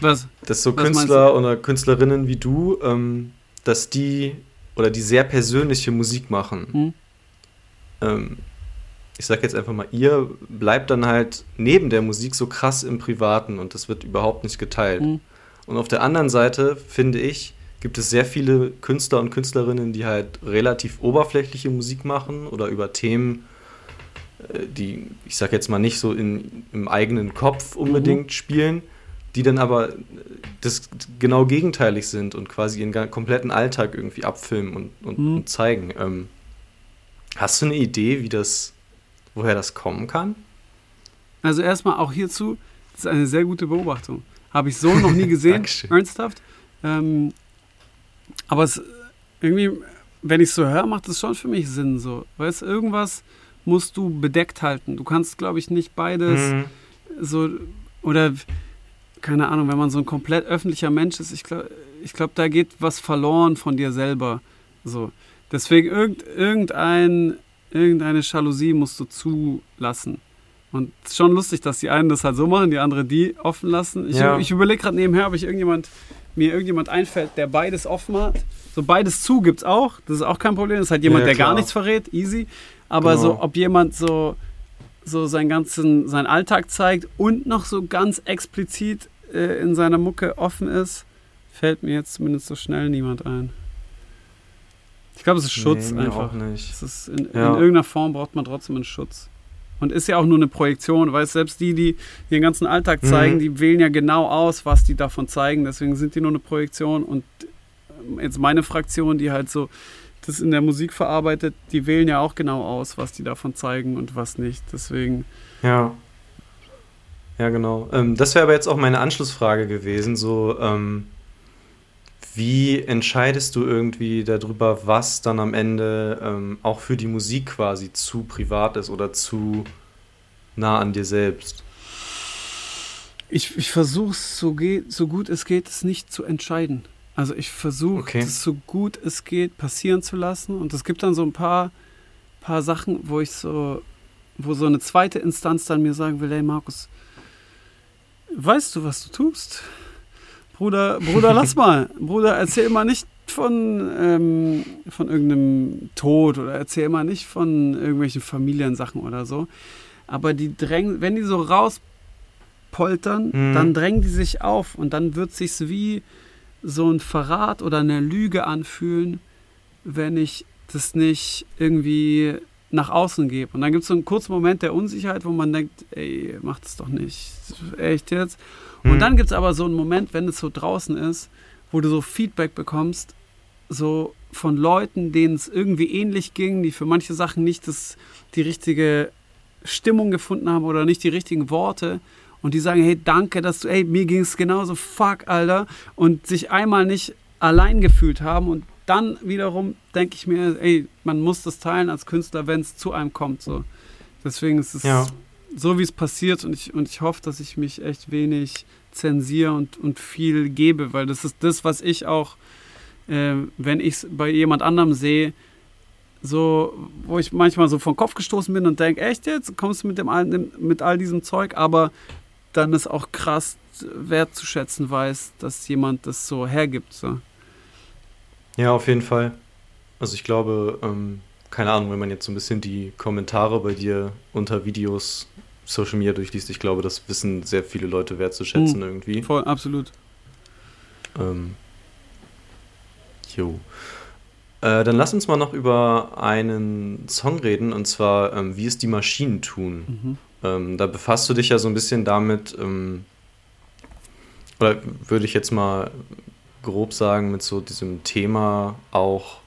Was? Dass so Was Künstler oder Künstlerinnen wie du, ähm, dass die oder die sehr persönliche Musik machen. Hm? Ähm, ich sag jetzt einfach mal, ihr bleibt dann halt neben der Musik so krass im Privaten und das wird überhaupt nicht geteilt. Mhm. Und auf der anderen Seite, finde ich, gibt es sehr viele Künstler und Künstlerinnen, die halt relativ oberflächliche Musik machen oder über Themen, äh, die, ich sag jetzt mal, nicht so in, im eigenen Kopf unbedingt mhm. spielen, die dann aber das genau gegenteilig sind und quasi ihren kompletten Alltag irgendwie abfilmen und, und, mhm. und zeigen. Ähm, hast du eine Idee, wie das, woher das kommen kann? Also erstmal auch hierzu, das ist eine sehr gute Beobachtung. Habe ich so noch nie <laughs> gesehen, ernsthaft. Ähm, aber es irgendwie, wenn ich es so höre, macht es schon für mich Sinn. So, weißt irgendwas musst du bedeckt halten. Du kannst, glaube ich, nicht beides mhm. so oder keine Ahnung, wenn man so ein komplett öffentlicher Mensch ist, ich glaube, ich glaub, da geht was verloren von dir selber. So. Deswegen irgend, irgendein, irgendeine Jalousie musst du zulassen. Und es ist schon lustig, dass die einen das halt so machen, die andere die offen lassen. Ich, ja. ich überlege gerade nebenher, ob ich irgendjemand, mir irgendjemand einfällt, der beides offen hat. So beides zu gibt es auch. Das ist auch kein Problem. Das ist halt jemand, ja, der gar nichts verrät. Easy. Aber genau. so, ob jemand so, so seinen ganzen, seinen Alltag zeigt und noch so ganz explizit äh, in seiner Mucke offen ist, fällt mir jetzt zumindest so schnell niemand ein. Ich glaube, es ist Schutz nee, einfach. Auch nicht. Es ist in, ja. in, irgendeiner Form braucht man trotzdem einen Schutz. Und ist ja auch nur eine Projektion, weil selbst die, die den ganzen Alltag mhm. zeigen, mhm. die wählen ja genau aus, was die davon zeigen. Deswegen sind die nur eine Projektion. Und ähm, jetzt meine Fraktion, die halt so das in der Musik verarbeitet, die wählen ja auch genau aus, was die davon zeigen und was nicht. Deswegen. Ja. Ja, genau. Ähm, das wäre aber jetzt auch meine Anschlussfrage gewesen. So, ähm, wie entscheidest du irgendwie darüber, was dann am Ende ähm, auch für die Musik quasi zu privat ist oder zu nah an dir selbst? Ich, ich versuche es so, so gut es geht, es nicht zu entscheiden. Also ich versuche okay. es so gut es geht passieren zu lassen. Und es gibt dann so ein paar, paar Sachen, wo ich so, wo so eine zweite Instanz dann mir sagen will, hey Markus, weißt du, was du tust? Bruder, Bruder, lass mal. Bruder, erzähl mal nicht von, ähm, von irgendeinem Tod oder erzähl mal nicht von irgendwelchen Familiensachen oder so. Aber die drängen, wenn die so rauspoltern, mhm. dann drängen die sich auf und dann wird sich's wie so ein Verrat oder eine Lüge anfühlen, wenn ich das nicht irgendwie nach außen gebe. Und dann gibt es so einen kurzen Moment der Unsicherheit, wo man denkt, ey, mach das doch nicht. Echt jetzt? Mhm. Und dann gibt es aber so einen Moment, wenn es so draußen ist, wo du so Feedback bekommst, so von Leuten, denen es irgendwie ähnlich ging, die für manche Sachen nicht das, die richtige Stimmung gefunden haben oder nicht die richtigen Worte und die sagen, hey, danke, dass du, ey, mir ging es genauso, fuck, Alter, und sich einmal nicht allein gefühlt haben und dann wiederum denke ich mir, ey, man muss das teilen als Künstler, wenn es zu einem kommt, so. Deswegen ist es ja so wie es passiert und ich, und ich hoffe, dass ich mich echt wenig zensiere und, und viel gebe, weil das ist das, was ich auch, äh, wenn ich es bei jemand anderem sehe, so, wo ich manchmal so vom Kopf gestoßen bin und denke, echt jetzt, kommst du mit, dem, mit all diesem Zeug, aber dann ist auch krass wertzuschätzen weiß, dass jemand das so hergibt. So. Ja, auf jeden Fall. Also ich glaube, ähm, keine Ahnung, wenn man jetzt so ein bisschen die Kommentare bei dir unter Videos Social Media durchliest, ich glaube, das wissen sehr viele Leute wertzuschätzen mhm. irgendwie. Voll, absolut. Ähm, jo. Äh, dann lass uns mal noch über einen Song reden, und zwar ähm, Wie es die Maschinen tun. Mhm. Ähm, da befasst du dich ja so ein bisschen damit, ähm, oder würde ich jetzt mal grob sagen, mit so diesem Thema auch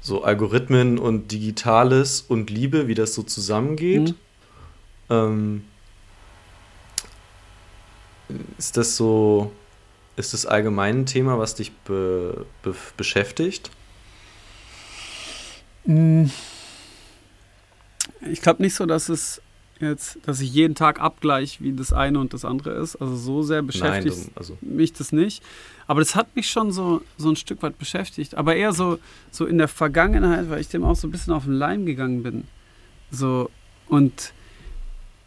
so Algorithmen und Digitales und Liebe, wie das so zusammengeht. Mhm. Ähm, ist das so, ist das allgemein ein Thema, was dich be, be, beschäftigt? Mm. Ich glaube nicht so, dass es jetzt, dass ich jeden Tag abgleiche, wie das eine und das andere ist. Also so sehr beschäftigt Nein, also. mich das nicht. Aber das hat mich schon so, so ein Stück weit beschäftigt. Aber eher so, so in der Vergangenheit, weil ich dem auch so ein bisschen auf den Leim gegangen bin. So und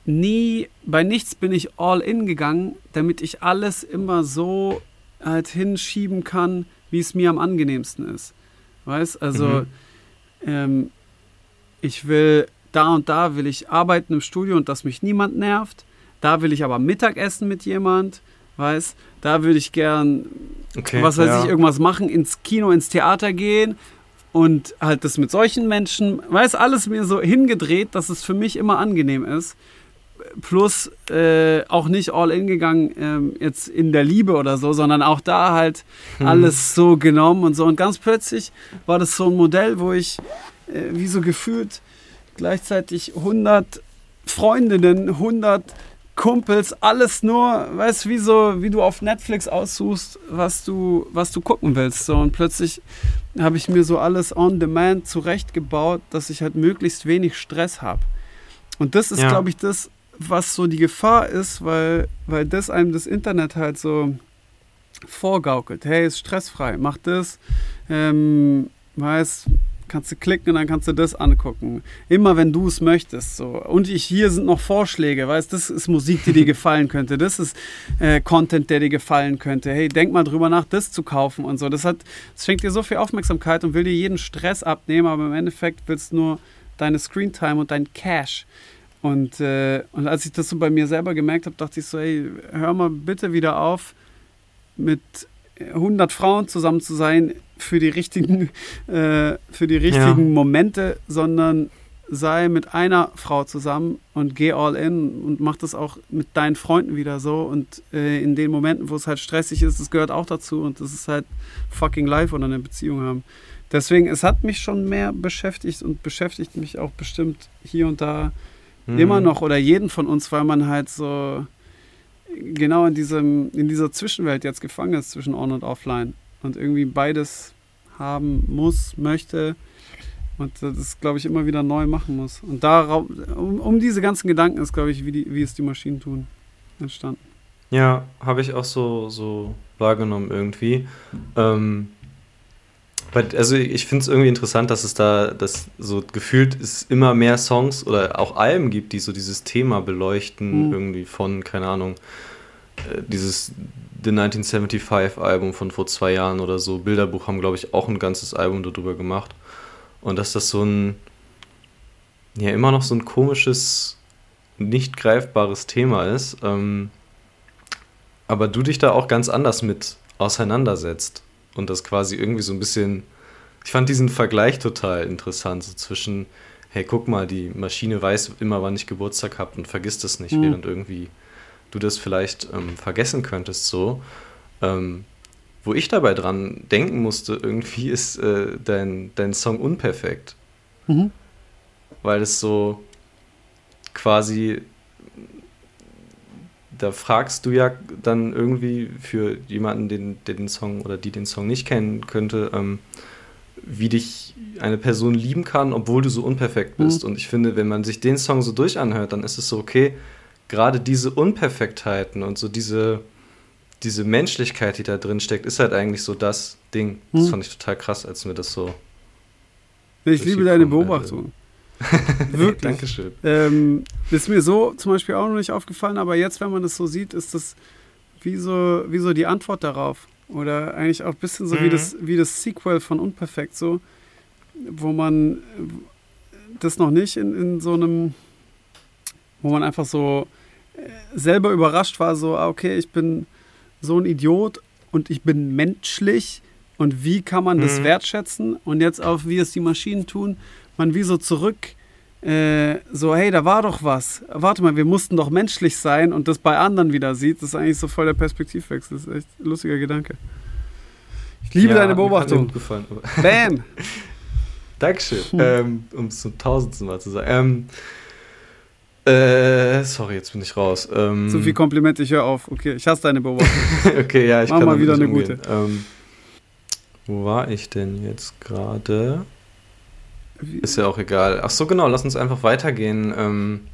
nie, bei nichts bin ich all in gegangen, damit ich alles immer so halt hinschieben kann, wie es mir am angenehmsten ist. Weißt, also mhm. ähm, ich will da und da will ich arbeiten im Studio und dass mich niemand nervt. Da will ich aber Mittagessen mit jemand, weiß. Da würde ich gern, okay, was weiß ja. ich, irgendwas machen, ins Kino, ins Theater gehen und halt das mit solchen Menschen, weiß alles mir so hingedreht, dass es für mich immer angenehm ist plus äh, auch nicht all in gegangen ähm, jetzt in der Liebe oder so, sondern auch da halt hm. alles so genommen und so. Und ganz plötzlich war das so ein Modell, wo ich äh, wie so gefühlt gleichzeitig 100 Freundinnen, 100 Kumpels, alles nur, weißt du, wie so, wie du auf Netflix aussuchst, was du, was du gucken willst. So, und plötzlich habe ich mir so alles on demand zurechtgebaut, dass ich halt möglichst wenig Stress habe. Und das ist, ja. glaube ich, das, was so die Gefahr ist, weil, weil das einem das Internet halt so vorgaukelt. Hey, ist stressfrei, mach das. Ähm, weißt, kannst du klicken und dann kannst du das angucken. Immer wenn du es möchtest. So. Und ich, hier sind noch Vorschläge, weißt das ist Musik, die dir <laughs> gefallen könnte. Das ist äh, Content, der dir gefallen könnte. Hey, denk mal drüber nach, das zu kaufen und so. Das, hat, das schenkt dir so viel Aufmerksamkeit und will dir jeden Stress abnehmen, aber im Endeffekt willst du nur deine Screentime und dein Cash. Und, äh, und als ich das so bei mir selber gemerkt habe, dachte ich so, hey, hör mal bitte wieder auf, mit 100 Frauen zusammen zu sein für die richtigen, <laughs> äh, für die richtigen ja. Momente, sondern sei mit einer Frau zusammen und geh all in und mach das auch mit deinen Freunden wieder so. Und äh, in den Momenten, wo es halt stressig ist, das gehört auch dazu und das ist halt fucking live oder eine Beziehung haben. Deswegen, es hat mich schon mehr beschäftigt und beschäftigt mich auch bestimmt hier und da mhm. immer noch oder jeden von uns, weil man halt so genau in, diesem, in dieser Zwischenwelt jetzt gefangen ist zwischen On und Offline und irgendwie beides haben muss, möchte und das, glaube ich, immer wieder neu machen muss. Und da, um, um diese ganzen Gedanken ist, glaube ich, wie, die, wie es die Maschinen tun, entstanden. Ja, habe ich auch so, so wahrgenommen irgendwie. Ähm, also ich finde es irgendwie interessant, dass es da dass so gefühlt es immer mehr Songs oder auch Alben gibt, die so dieses Thema beleuchten, mhm. irgendwie von, keine Ahnung, äh, dieses The 1975 Album von vor zwei Jahren oder so. Bilderbuch haben, glaube ich, auch ein ganzes Album darüber gemacht. Und dass das so ein, ja, immer noch so ein komisches, nicht greifbares Thema ist. Ähm, aber du dich da auch ganz anders mit auseinandersetzt und das quasi irgendwie so ein bisschen. Ich fand diesen Vergleich total interessant, so zwischen, hey, guck mal, die Maschine weiß immer, wann ich Geburtstag habe und vergisst es nicht, mhm. während irgendwie du das vielleicht ähm, vergessen könntest, so. Ähm, wo ich dabei dran denken musste, irgendwie <laughs> ist äh, dein, dein Song unperfekt. Mhm. Weil es so quasi da fragst du ja dann irgendwie für jemanden, den, der den Song oder die den Song nicht kennen könnte, ähm, wie dich eine Person lieben kann, obwohl du so unperfekt bist. Mhm. Und ich finde, wenn man sich den Song so durchanhört, dann ist es so, okay, gerade diese Unperfektheiten und so diese, diese Menschlichkeit, die da drin steckt, ist halt eigentlich so das Ding. Das mhm. fand ich total krass, als mir das so. Ich liebe deine Beobachtung. <laughs> Wirklich. Dankeschön. Ähm, ist mir so zum Beispiel auch noch nicht aufgefallen, aber jetzt, wenn man das so sieht, ist das wie so, wie so die Antwort darauf. Oder eigentlich auch ein bisschen so mhm. wie, das, wie das Sequel von Unperfekt, so, wo man das noch nicht in, in so einem, wo man einfach so äh, selber überrascht war, so, ah, okay, ich bin so ein Idiot und ich bin menschlich und wie kann man das mhm. wertschätzen und jetzt auf, wie es die Maschinen tun, man wie so zurück, äh, so, hey, da war doch was. Warte mal, wir mussten doch menschlich sein und das bei anderen wieder sieht. Das ist eigentlich so voll der Perspektivwechsel. Das ist echt ein lustiger Gedanke. Ich liebe ja, deine Beobachtung. Gefallen. <laughs> Bam! Dankeschön. Hm. Ähm, um es zum tausendsten Mal zu sagen. Ähm, äh, sorry, jetzt bin ich raus. Ähm, Zu viel Komplimente, ich höre auf. Okay, ich hasse deine Beobachtung. <laughs> okay, ja, ich Mach kann mal wieder eine umgehen. gute. Ähm, wo war ich denn jetzt gerade? Ist ja auch egal. Ach so, genau, lass uns einfach weitergehen. Ähm,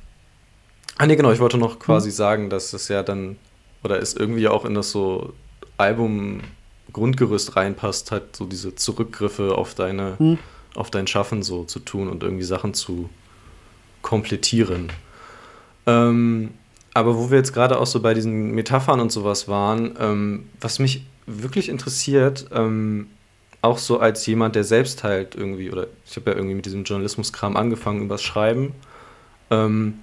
ah, nee, genau, ich wollte noch quasi hm. sagen, dass es ja dann, oder es irgendwie auch in das so Album-Grundgerüst reinpasst, halt so diese Zurückgriffe auf deine, hm. auf dein Schaffen so zu tun und irgendwie Sachen zu komplettieren. Ähm, aber wo wir jetzt gerade auch so bei diesen Metaphern und sowas waren, ähm, was mich wirklich interessiert, ähm, auch so als jemand, der selbst halt irgendwie, oder ich habe ja irgendwie mit diesem Journalismuskram angefangen, übers Schreiben. Ähm,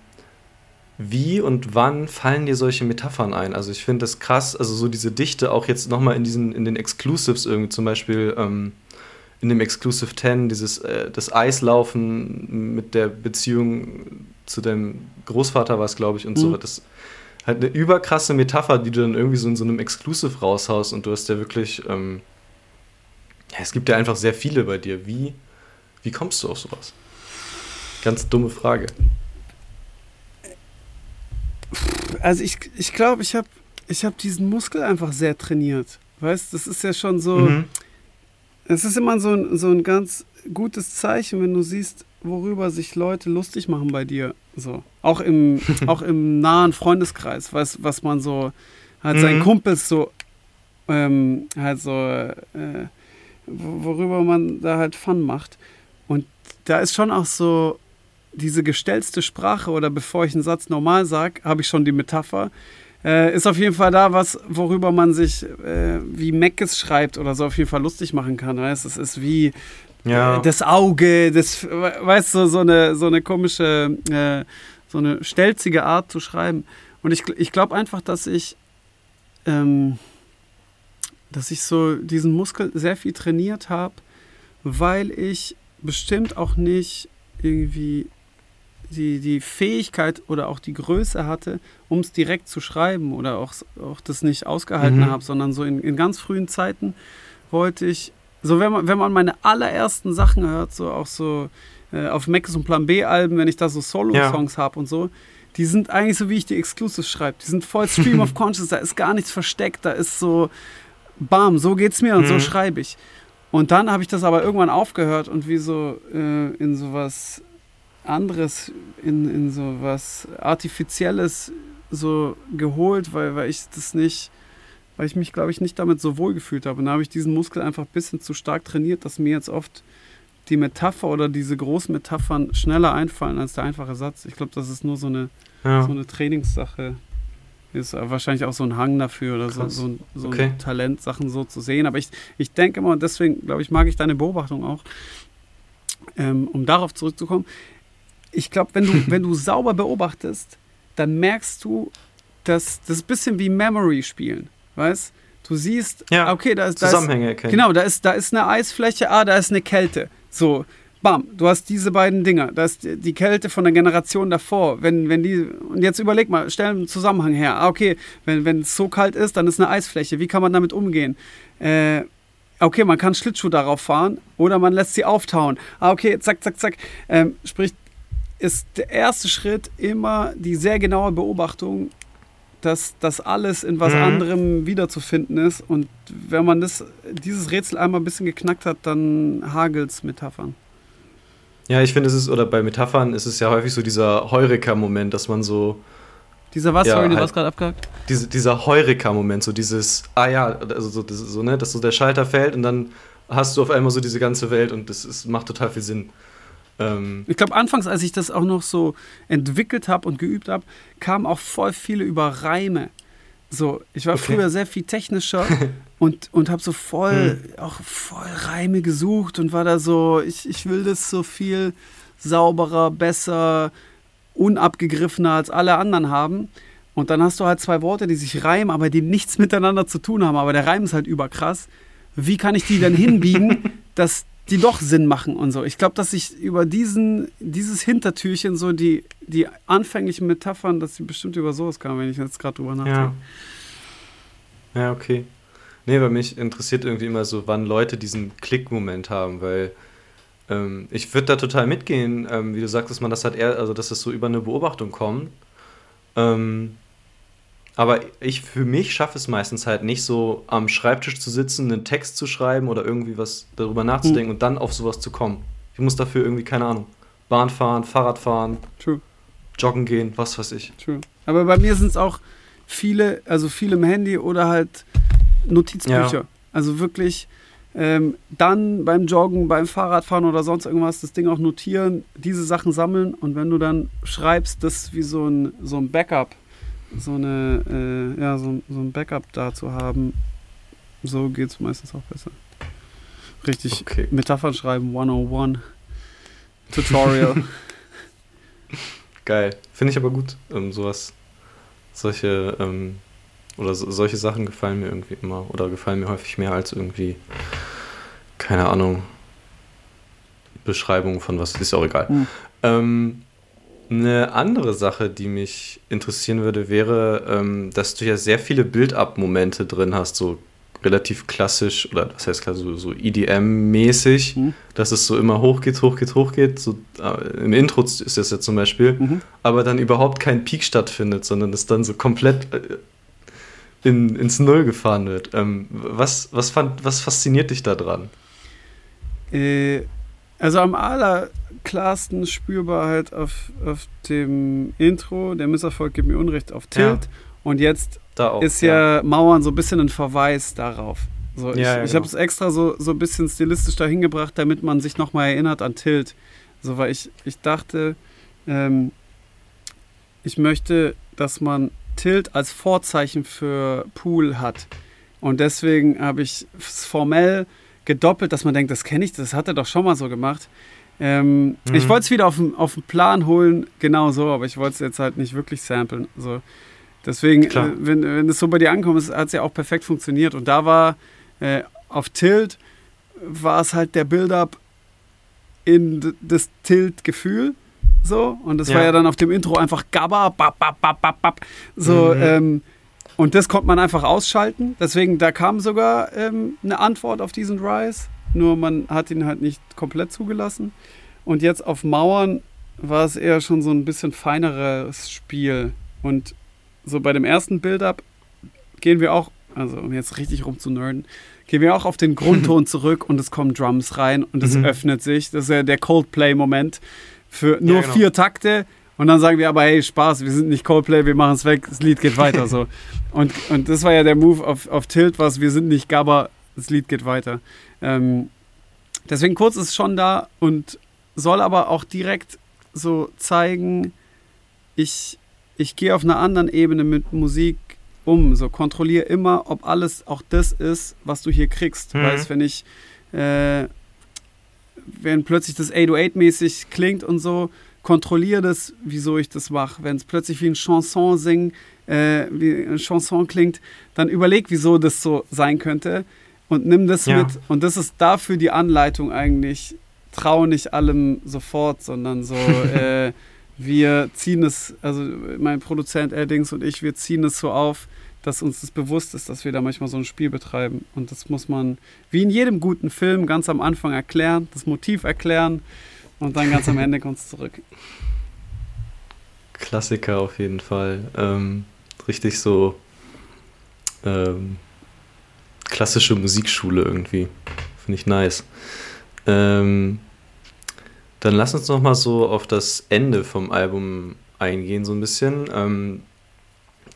wie und wann fallen dir solche Metaphern ein? Also ich finde das krass, also so diese Dichte auch jetzt nochmal in diesen, in den Exclusives irgendwie zum Beispiel ähm, in dem Exclusive 10, dieses äh, das Eislaufen mit der Beziehung zu deinem Großvater war es, glaube ich, und mhm. so. Das halt eine überkrasse Metapher, die du dann irgendwie so in so einem Exclusive raushaust und du hast ja wirklich, ähm, ja, es gibt ja einfach sehr viele bei dir. Wie, wie kommst du auf sowas? Ganz dumme Frage. Also ich glaube, ich, glaub, ich habe ich hab diesen Muskel einfach sehr trainiert. Weißt, das ist ja schon so, mhm. es ist immer so ein, so ein ganz gutes Zeichen, wenn du siehst, worüber sich Leute lustig machen bei dir. So. Auch im, <laughs> auch im nahen Freundeskreis, was, was man so, halt mhm. seinen Kumpels so, ähm, halt so, äh, worüber man da halt Fun macht. Und da ist schon auch so diese gestellte Sprache oder bevor ich einen Satz normal sage, habe ich schon die Metapher. Äh, ist auf jeden Fall da was, worüber man sich, äh, wie Meckes schreibt oder so, auf jeden Fall lustig machen kann. Weißt? Es ist wie ja. äh, das Auge, das, weißt du, so eine, so eine komische, äh, so eine stelzige Art zu schreiben. Und ich, ich glaube einfach, dass ich, ähm, dass ich so diesen Muskel sehr viel trainiert habe, weil ich bestimmt auch nicht irgendwie die, die Fähigkeit oder auch die Größe hatte, um es direkt zu schreiben oder auch, auch das nicht ausgehalten mhm. habe, sondern so in, in ganz frühen Zeiten wollte ich, so wenn man, wenn man meine allerersten Sachen hört, so auch so äh, auf Max und Plan B-Alben, wenn ich da so Solo-Songs ja. habe und so, die sind eigentlich so, wie ich die Exclusives schreibe. Die sind voll Stream of <laughs> Conscious, da ist gar nichts versteckt, da ist so, bam, so geht's mir und mhm. so schreibe ich. Und dann habe ich das aber irgendwann aufgehört und wie so äh, in sowas anderes, in, in so was Artifizielles so geholt, weil, weil ich das nicht, weil ich mich, glaube ich, nicht damit so wohl gefühlt habe. Und da habe ich diesen Muskel einfach ein bisschen zu stark trainiert, dass mir jetzt oft die Metapher oder diese großen Metaphern schneller einfallen als der einfache Satz. Ich glaube, das ist nur so eine, ja. so eine Trainingssache. Ist wahrscheinlich auch so ein Hang dafür oder so, so, ein, so okay. ein Talent, Sachen so zu sehen. Aber ich, ich denke immer, und deswegen, glaube ich, mag ich deine Beobachtung auch, ähm, um darauf zurückzukommen ich glaube, wenn du, <laughs> wenn du sauber beobachtest, dann merkst du, dass das ist ein bisschen wie Memory spielen, weißt? Du siehst, ja, okay, da ist da Zusammenhänge erkennen. Genau, da ist da ist eine Eisfläche, ah, da ist eine Kälte. So, bam, du hast diese beiden Dinger. Da ist die Kälte von der Generation davor. Wenn, wenn die, und jetzt überleg mal, stell einen Zusammenhang her. Ah, okay, wenn, wenn es so kalt ist, dann ist eine Eisfläche. Wie kann man damit umgehen? Äh, okay, man kann Schlittschuh darauf fahren oder man lässt sie auftauen. Ah, okay, zack, zack, zack. Ähm, sprich, ist der erste Schritt immer die sehr genaue Beobachtung, dass das alles in was mhm. anderem wiederzufinden ist. Und wenn man das, dieses Rätsel einmal ein bisschen geknackt hat, dann hagelt es Metaphern. Ja, ich finde, es ist, oder bei Metaphern ist es ja häufig so dieser Heureka-Moment, dass man so. Dieser was, ja, sorry, du halt, warst gerade abgehakt? Diese, dieser Heureka-Moment, so dieses, ah ja, also so, das, so, ne, dass so der Schalter fällt und dann hast du auf einmal so diese ganze Welt und das ist, macht total viel Sinn. Ähm ich glaube, anfangs, als ich das auch noch so entwickelt habe und geübt habe, kamen auch voll viele über Reime. So, ich war okay. früher sehr viel technischer <laughs> und, und habe so voll, hm. auch voll Reime gesucht und war da so, ich, ich will das so viel sauberer, besser, unabgegriffener als alle anderen haben. Und dann hast du halt zwei Worte, die sich reimen, aber die nichts <laughs> miteinander zu tun haben. Aber der Reim ist halt überkrass. Wie kann ich die dann <laughs> hinbiegen, dass die doch Sinn machen und so. Ich glaube, dass ich über diesen, dieses Hintertürchen so die, die anfänglichen Metaphern, dass sie bestimmt über sowas kamen, wenn ich jetzt gerade drüber nachdenke. Ja. ja, okay. Nee, bei mich interessiert irgendwie immer so, wann Leute diesen Klickmoment haben, weil ähm, ich würde da total mitgehen, ähm, wie du sagst, dass man das halt eher, also dass das so über eine Beobachtung kommt. Ähm, aber ich für mich schaffe es meistens halt nicht so am Schreibtisch zu sitzen, einen Text zu schreiben oder irgendwie was darüber nachzudenken mhm. und dann auf sowas zu kommen. Ich muss dafür irgendwie, keine Ahnung, Bahn fahren, Fahrrad fahren, True. joggen gehen, was weiß ich. True. Aber bei mir sind es auch viele, also viele im Handy oder halt Notizbücher. Ja. Also wirklich ähm, dann beim Joggen, beim Fahrradfahren oder sonst irgendwas das Ding auch notieren, diese Sachen sammeln und wenn du dann schreibst, das wie so ein, so ein Backup so eine, äh, ja, so, so ein Backup da zu haben, so geht es meistens auch besser. Richtig okay. Metaphern schreiben 101 Tutorial. <laughs> Geil. Finde ich aber gut. Ähm, sowas, solche, ähm, oder so, solche Sachen gefallen mir irgendwie immer oder gefallen mir häufig mehr als irgendwie, keine Ahnung, Beschreibung von was, ist auch egal. Mhm. Ähm, eine andere Sache, die mich interessieren würde, wäre, ähm, dass du ja sehr viele Build-up-Momente drin hast, so relativ klassisch oder was heißt so, so EDM-mäßig, mhm. dass es so immer hochgeht, hochgeht, hochgeht. So, äh, Im Intro ist das ja zum Beispiel, mhm. aber dann überhaupt kein Peak stattfindet, sondern es dann so komplett äh, in, ins Null gefahren wird. Ähm, was, was, fand, was fasziniert dich daran? Äh, also am allerklarsten spürbar halt auf, auf dem Intro, der Misserfolg gibt mir Unrecht auf Tilt. Ja. Und jetzt auch, ist ja, ja, Mauern so ein bisschen ein Verweis darauf. So, ich ja, genau. ich habe es extra so, so ein bisschen stilistisch dahin gebracht, damit man sich nochmal erinnert an Tilt. So, weil ich, ich dachte, ähm, ich möchte, dass man Tilt als Vorzeichen für Pool hat. Und deswegen habe ich es formell gedoppelt, dass man denkt, das kenne ich, das hat er doch schon mal so gemacht. Ähm, mhm. Ich wollte es wieder auf den, auf den Plan holen, genau so, aber ich wollte es jetzt halt nicht wirklich samplen. So. Deswegen, äh, wenn, wenn es so bei dir ankommt, hat es ja auch perfekt funktioniert. Und da war äh, auf Tilt, war es halt der Build-up in das Tilt-Gefühl. So, und das ja. war ja dann auf dem Intro einfach Gabba, bap, bap, bap, bap, bap. So, mhm. ähm, und das konnte man einfach ausschalten. Deswegen, da kam sogar ähm, eine Antwort auf diesen Rise. Nur man hat ihn halt nicht komplett zugelassen. Und jetzt auf Mauern war es eher schon so ein bisschen feineres Spiel. Und so bei dem ersten Build-up gehen wir auch, also um jetzt richtig rum zu nerden, gehen wir auch auf den Grundton <laughs> zurück und es kommen Drums rein und es mhm. öffnet sich. Das ist ja der Coldplay-Moment für nur ja, genau. vier Takte. Und dann sagen wir aber, hey, Spaß, wir sind nicht Coldplay, wir machen es weg, das Lied geht weiter. so. <laughs> Und, und das war ja der Move auf, auf Tilt, was wir sind nicht Gabba, das Lied geht weiter. Ähm, deswegen kurz ist schon da und soll aber auch direkt so zeigen, ich ich gehe auf einer anderen Ebene mit Musik um. So kontrolliere immer, ob alles auch das ist, was du hier kriegst. Mhm. Weißt, wenn ich, äh, wenn plötzlich das 808-mäßig klingt und so, kontrolliere das, wieso ich das mache. Wenn es plötzlich wie ein Chanson singen, äh, wie ein Chanson klingt, dann überleg, wieso das so sein könnte und nimm das ja. mit. Und das ist dafür die Anleitung eigentlich. Trau nicht allem sofort, sondern so. <laughs> Äh, wir ziehen es, also mein Produzent Eldings und ich, wir ziehen es so auf, dass uns das bewusst ist, dass wir da manchmal so ein Spiel betreiben. Und das muss man, wie in jedem guten Film, ganz am Anfang erklären, das Motiv erklären und dann ganz am <laughs> Ende kommt es zurück. Klassiker auf jeden Fall. Ähm, richtig so ähm, klassische Musikschule irgendwie. Finde ich nice. Ähm, dann lass uns noch mal so auf das Ende vom Album eingehen, so ein bisschen. Ähm,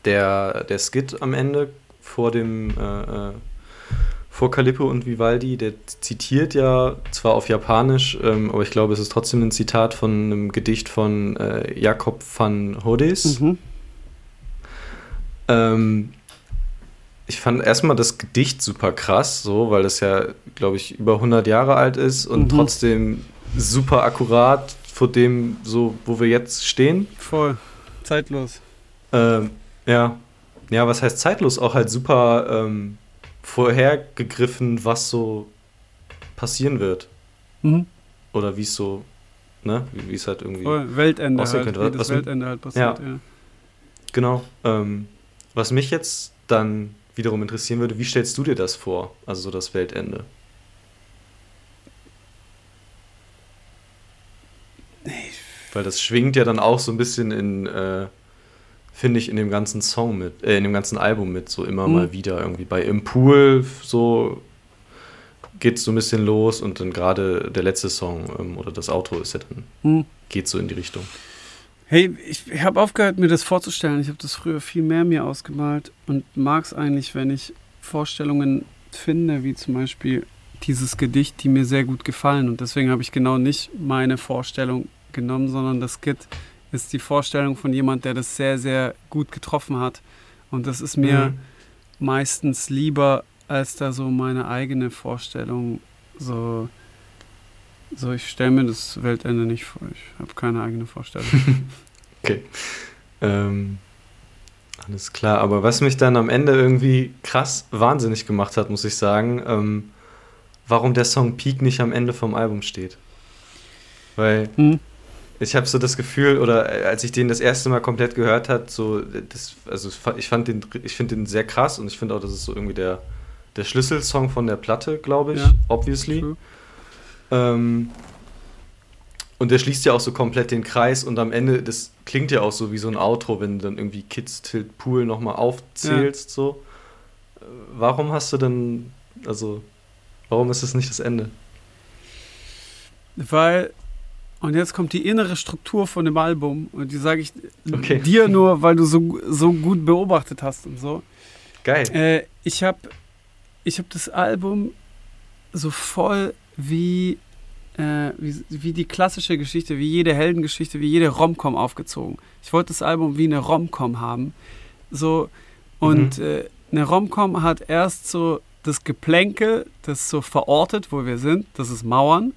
der, der Skit am Ende vor dem äh, äh, vor Calippo und Vivaldi, der zitiert ja zwar auf Japanisch, ähm, aber ich glaube, es ist trotzdem ein Zitat von einem Gedicht von äh, Jakob van Hodes. Mhm. Ähm, ich fand erstmal das Gedicht super krass, so, weil es ja, glaube ich, über 100 Jahre alt ist und mhm. trotzdem super akkurat vor dem, so wo wir jetzt stehen. Voll. Zeitlos. Ähm, ja. Ja, was heißt zeitlos? Auch halt super ähm, vorhergegriffen, was so passieren wird. Mhm. Oder wie es so, ne, wie es halt irgendwie. Oh, Weltende halt, könnte. Wie das Weltende halt passiert, ja. ja. Genau. Ähm, was mich jetzt dann wiederum interessieren würde, wie stellst du dir das vor? Also so das Weltende. Weil das schwingt ja dann auch so ein bisschen in, äh, finde ich, in dem ganzen Song mit, äh, in dem ganzen Album mit, so immer mhm. mal wieder irgendwie. Bei Im Pool so geht es so ein bisschen los und dann gerade der letzte Song ähm, oder das Outro ist ja dann, mhm. geht so in die Richtung. Hey, ich, habe aufgehört, mir das vorzustellen. Ich habe das früher viel mehr mir ausgemalt und mag es eigentlich, wenn ich Vorstellungen finde, wie zum Beispiel dieses Gedicht, die mir sehr gut gefallen. Und deswegen habe ich genau nicht meine Vorstellung genommen, sondern das Skit ist die Vorstellung von jemand, der das sehr, sehr gut getroffen hat. Und das ist mir mhm. meistens lieber, als da so meine eigene Vorstellung. So, so ich stelle mir das Weltende nicht vor. Ich habe keine eigene Vorstellung. <laughs> okay. Ähm, alles klar, aber was mich dann am Ende irgendwie krass wahnsinnig gemacht hat, muss ich sagen, ähm, warum der Song Peak nicht am Ende vom Album steht. Weil hm. ich habe so das Gefühl, oder äh, als ich den das erste Mal komplett gehört hat, so, das, also ich fand den, ich finde den sehr krass und ich finde auch, das ist so irgendwie der, der Schlüsselsong von der Platte, glaube ich, ja. obviously. Ähm, und der schließt ja auch so komplett den Kreis und am Ende, das klingt ja auch so wie so ein Outro, wenn du dann irgendwie Kids Tilt Pool nochmal aufzählst, ja. so. Äh, warum hast du denn, also, warum ist das nicht das Ende? Weil, und jetzt kommt die innere Struktur von dem Album und die sage ich okay. dir nur, weil du so, so gut beobachtet hast und so. Geil. Äh, ich habe ich hab das Album so voll wie äh, wie, wie, die klassische Geschichte, wie jede Heldengeschichte, wie jede Romcom aufgezogen. Ich wollte das Album wie eine Romcom haben. So, und mhm. äh, eine Romcom hat erst so das Geplänkel, das so verortet, wo wir sind, das ist Mauern.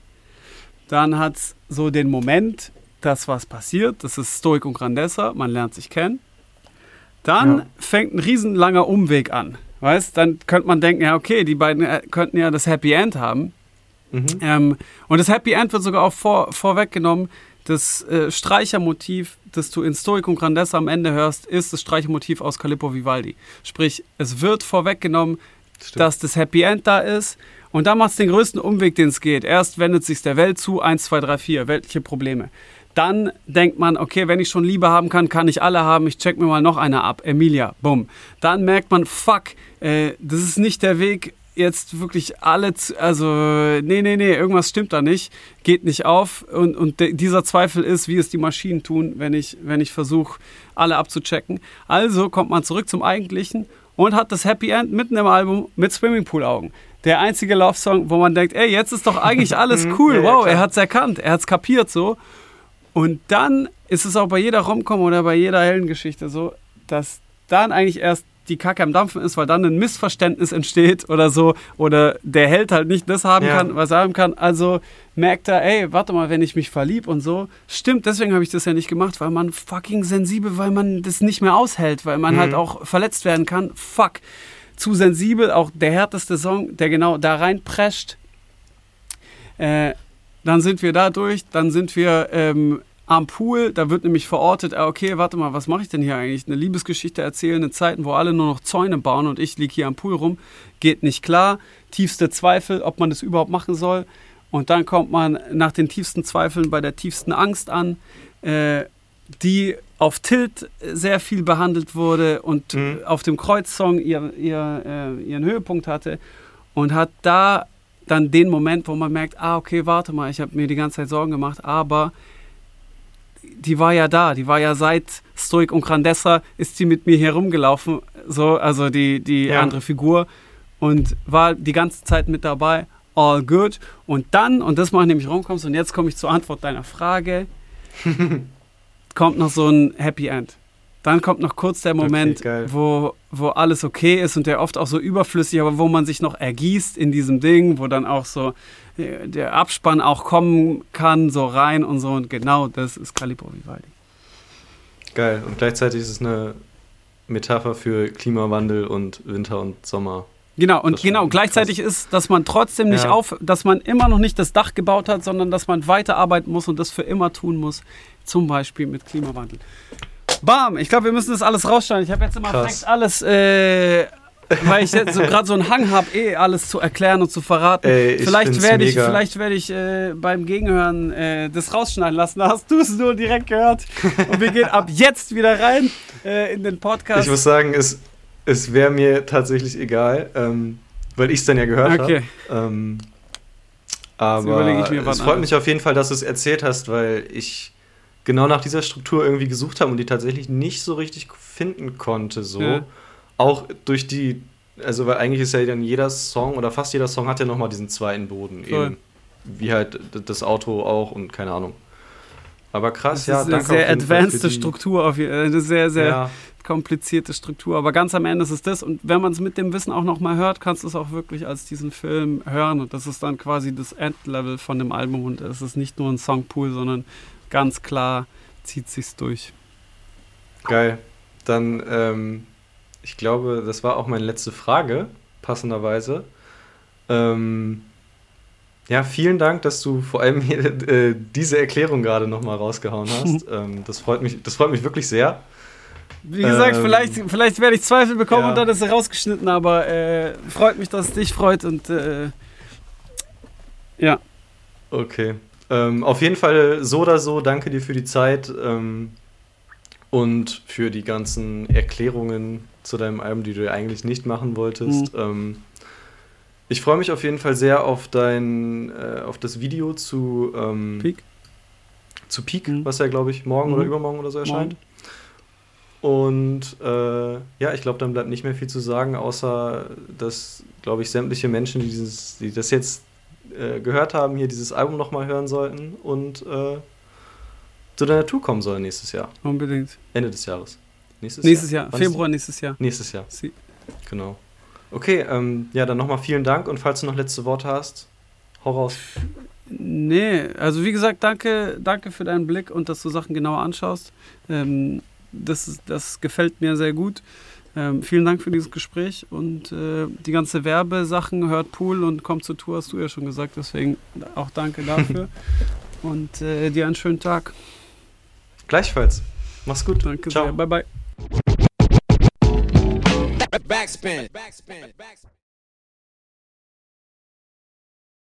Dann hat es so den Moment, das was passiert, das ist Stoik und Grandessa, man lernt sich kennen. Dann ja. fängt ein riesenlanger Umweg an. Weißt, dann könnte man denken, ja, okay, die beiden äh, könnten ja das Happy End haben. Mhm. Ähm, und das Happy End wird sogar auch vor, vorweggenommen. Das äh, Streichermotiv, das du in Stoic und Grandessa am Ende hörst, ist das Streichermotiv aus Calippo Vivaldi. Sprich, es wird vorweggenommen, Stimmt. dass das Happy End da ist. Und da macht es den größten Umweg, den es geht. Erst wendet sich der Welt zu, 1, 2, 3, 4, weltliche Probleme. Dann denkt man, okay, wenn ich schon Liebe haben kann, kann ich alle haben. Ich check mir mal noch eine ab. Emilia, bumm. Dann merkt man, fuck, äh, das ist nicht der Weg, jetzt wirklich alle, also nee, nee, nee, irgendwas stimmt da nicht, geht nicht auf und, und dieser Zweifel ist, wie es die Maschinen tun, wenn ich, wenn ich versuche, alle abzuchecken. Also kommt man zurück zum Eigentlichen und hat das Happy End mitten im Album mit Swimmingpool-Augen. Der einzige Love-Song, wo man denkt, ey, jetzt ist doch eigentlich alles <laughs> mhm. cool, wow, er hat es erkannt, er hat es kapiert so. Und dann ist es auch bei jeder Romcom oder bei jeder Heldengeschichte so, dass dann eigentlich erst die Kacke am Dampfen ist, weil dann ein Missverständnis entsteht oder so oder der Held halt nicht das haben ja. kann, was er haben kann. Also merkt er, ey, warte mal, wenn ich mich verlieb und so. Stimmt, deswegen habe ich das ja nicht gemacht, weil man fucking sensibel, weil man das nicht mehr aushält, weil man halt mhm. halt auch verletzt werden kann. Fuck. Zu sensibel, auch der härteste Song, der genau da reinprescht. Äh, dann sind wir da durch, dann sind wir ähm, am Pool. Da wird nämlich verortet, ah, okay, warte mal, was mache ich denn hier eigentlich? Eine Liebesgeschichte erzählen in Zeiten, wo alle nur noch Zäune bauen und ich liege hier am Pool rum. Geht nicht klar. Tiefste Zweifel, ob man das überhaupt machen soll. Und dann kommt man nach den tiefsten Zweifeln bei der tiefsten Angst an, äh, die auf Tilt sehr viel behandelt wurde und mhm. auf dem Kreuzsong ihr, ihr, äh, ihren Höhepunkt hatte und hat da dann den Moment, wo man merkt, ah, okay, warte mal, ich habe mir die ganze Zeit Sorgen gemacht, aber die war ja da, die war ja seit Stoik und Grandessa ist sie mit mir herumgelaufen, so, also die, die ja. andere Figur und war die ganze Zeit mit dabei, all good. Und dann, und das mache ich nämlich rumkommst, und jetzt komme ich zur Antwort deiner Frage, <laughs> kommt noch so ein Happy End. Dann kommt noch kurz der Moment, okay, wo, wo alles okay ist und der oft auch so überflüssig, aber wo man sich noch ergießt in diesem Ding, wo dann auch so der Abspann auch kommen kann, so rein und so. Und genau das ist Calibro Vivaldi. Geil. Und gleichzeitig ist es eine Metapher für Klimawandel und Winter und Sommer. Genau, und genau, gleichzeitig krass. ist, dass man trotzdem nicht ja. auf, dass man immer noch nicht das Dach gebaut hat, sondern dass man weiterarbeiten muss und das für immer tun muss. Zum Beispiel mit Klimawandel. Bam! Ich glaube, wir müssen das alles rausstellen. Ich habe jetzt immer alles äh, weil ich jetzt so gerade so einen Hang habe, eh alles zu erklären und zu verraten. Ey, vielleicht werde ich, vielleicht werd ich äh, beim Gegenhören äh, das rausschneiden lassen. Da hast du es nur direkt gehört. Und wir gehen ab jetzt wieder rein äh, in den Podcast. Ich muss sagen, es, es wäre mir tatsächlich egal, ähm, weil ich es dann ja gehört okay. habe. Ähm, aber es freut mich auf jeden Fall, dass du es erzählt hast, weil ich genau nach dieser Struktur irgendwie gesucht habe und die tatsächlich nicht so richtig finden konnte. So. Ja auch durch die, also weil eigentlich ist ja dann jeder Song oder fast jeder Song hat ja nochmal diesen zweiten Boden. Eben, wie halt das Auto auch und keine Ahnung. Aber krass, das ja, ist Eine sehr advanced Struktur, auf, eine sehr, sehr ja. komplizierte Struktur. Aber ganz am Ende ist es das. Und wenn man es mit dem Wissen auch nochmal hört, kannst du es auch wirklich als diesen Film hören. Und das ist dann quasi das Endlevel von dem Album. Und es ist nicht nur ein Songpool, sondern ganz klar zieht sich's durch. Geil. Dann ähm, ich glaube, das war auch meine letzte Frage, passenderweise. Ähm, ja, vielen Dank, dass du vor allem hier, äh, diese Erklärung gerade nochmal rausgehauen hast. <laughs> ähm, das, freut mich, das freut mich wirklich sehr. Wie gesagt, ähm, vielleicht, vielleicht werde ich Zweifel bekommen ja. und dann ist er rausgeschnitten, aber äh, freut mich, dass es dich freut und äh, ja. Okay. Ähm, auf jeden Fall so oder so, danke dir für die Zeit ähm, und für die ganzen Erklärungen zu deinem Album, die du ja eigentlich nicht machen wolltest. Mhm. Ähm, ich freue mich auf jeden Fall sehr auf dein, äh, auf das Video zu ähm, Peak. Zu Peak, mhm. was ja, glaube ich, morgen mhm. oder übermorgen oder so erscheint. Morgen. Und äh, ja, ich glaube, dann bleibt nicht mehr viel zu sagen, außer dass, glaube ich, sämtliche Menschen, die, dieses, die das jetzt äh, gehört haben, hier dieses Album nochmal hören sollten und äh, zu deiner Tour kommen sollen nächstes Jahr. Unbedingt. Ende des Jahres. Nächstes, nächstes Jahr. Jahr. Februar nächstes Jahr. Nächstes Jahr. Sie. Genau. Okay, ähm, ja, dann nochmal vielen Dank und falls du noch letzte Worte hast, hau raus. Nee, also wie gesagt, danke, danke für deinen Blick und dass du Sachen genauer anschaust. Ähm, das, das gefällt mir sehr gut. Ähm, vielen Dank für dieses Gespräch und äh, die ganze Werbesachen hört Pool und kommt zur Tour, hast du ja schon gesagt. Deswegen auch danke dafür <laughs> und äh, dir einen schönen Tag. Gleichfalls. Mach's gut. Danke Ciao. sehr. Bye bye. Backspin. Backspin. Backspin.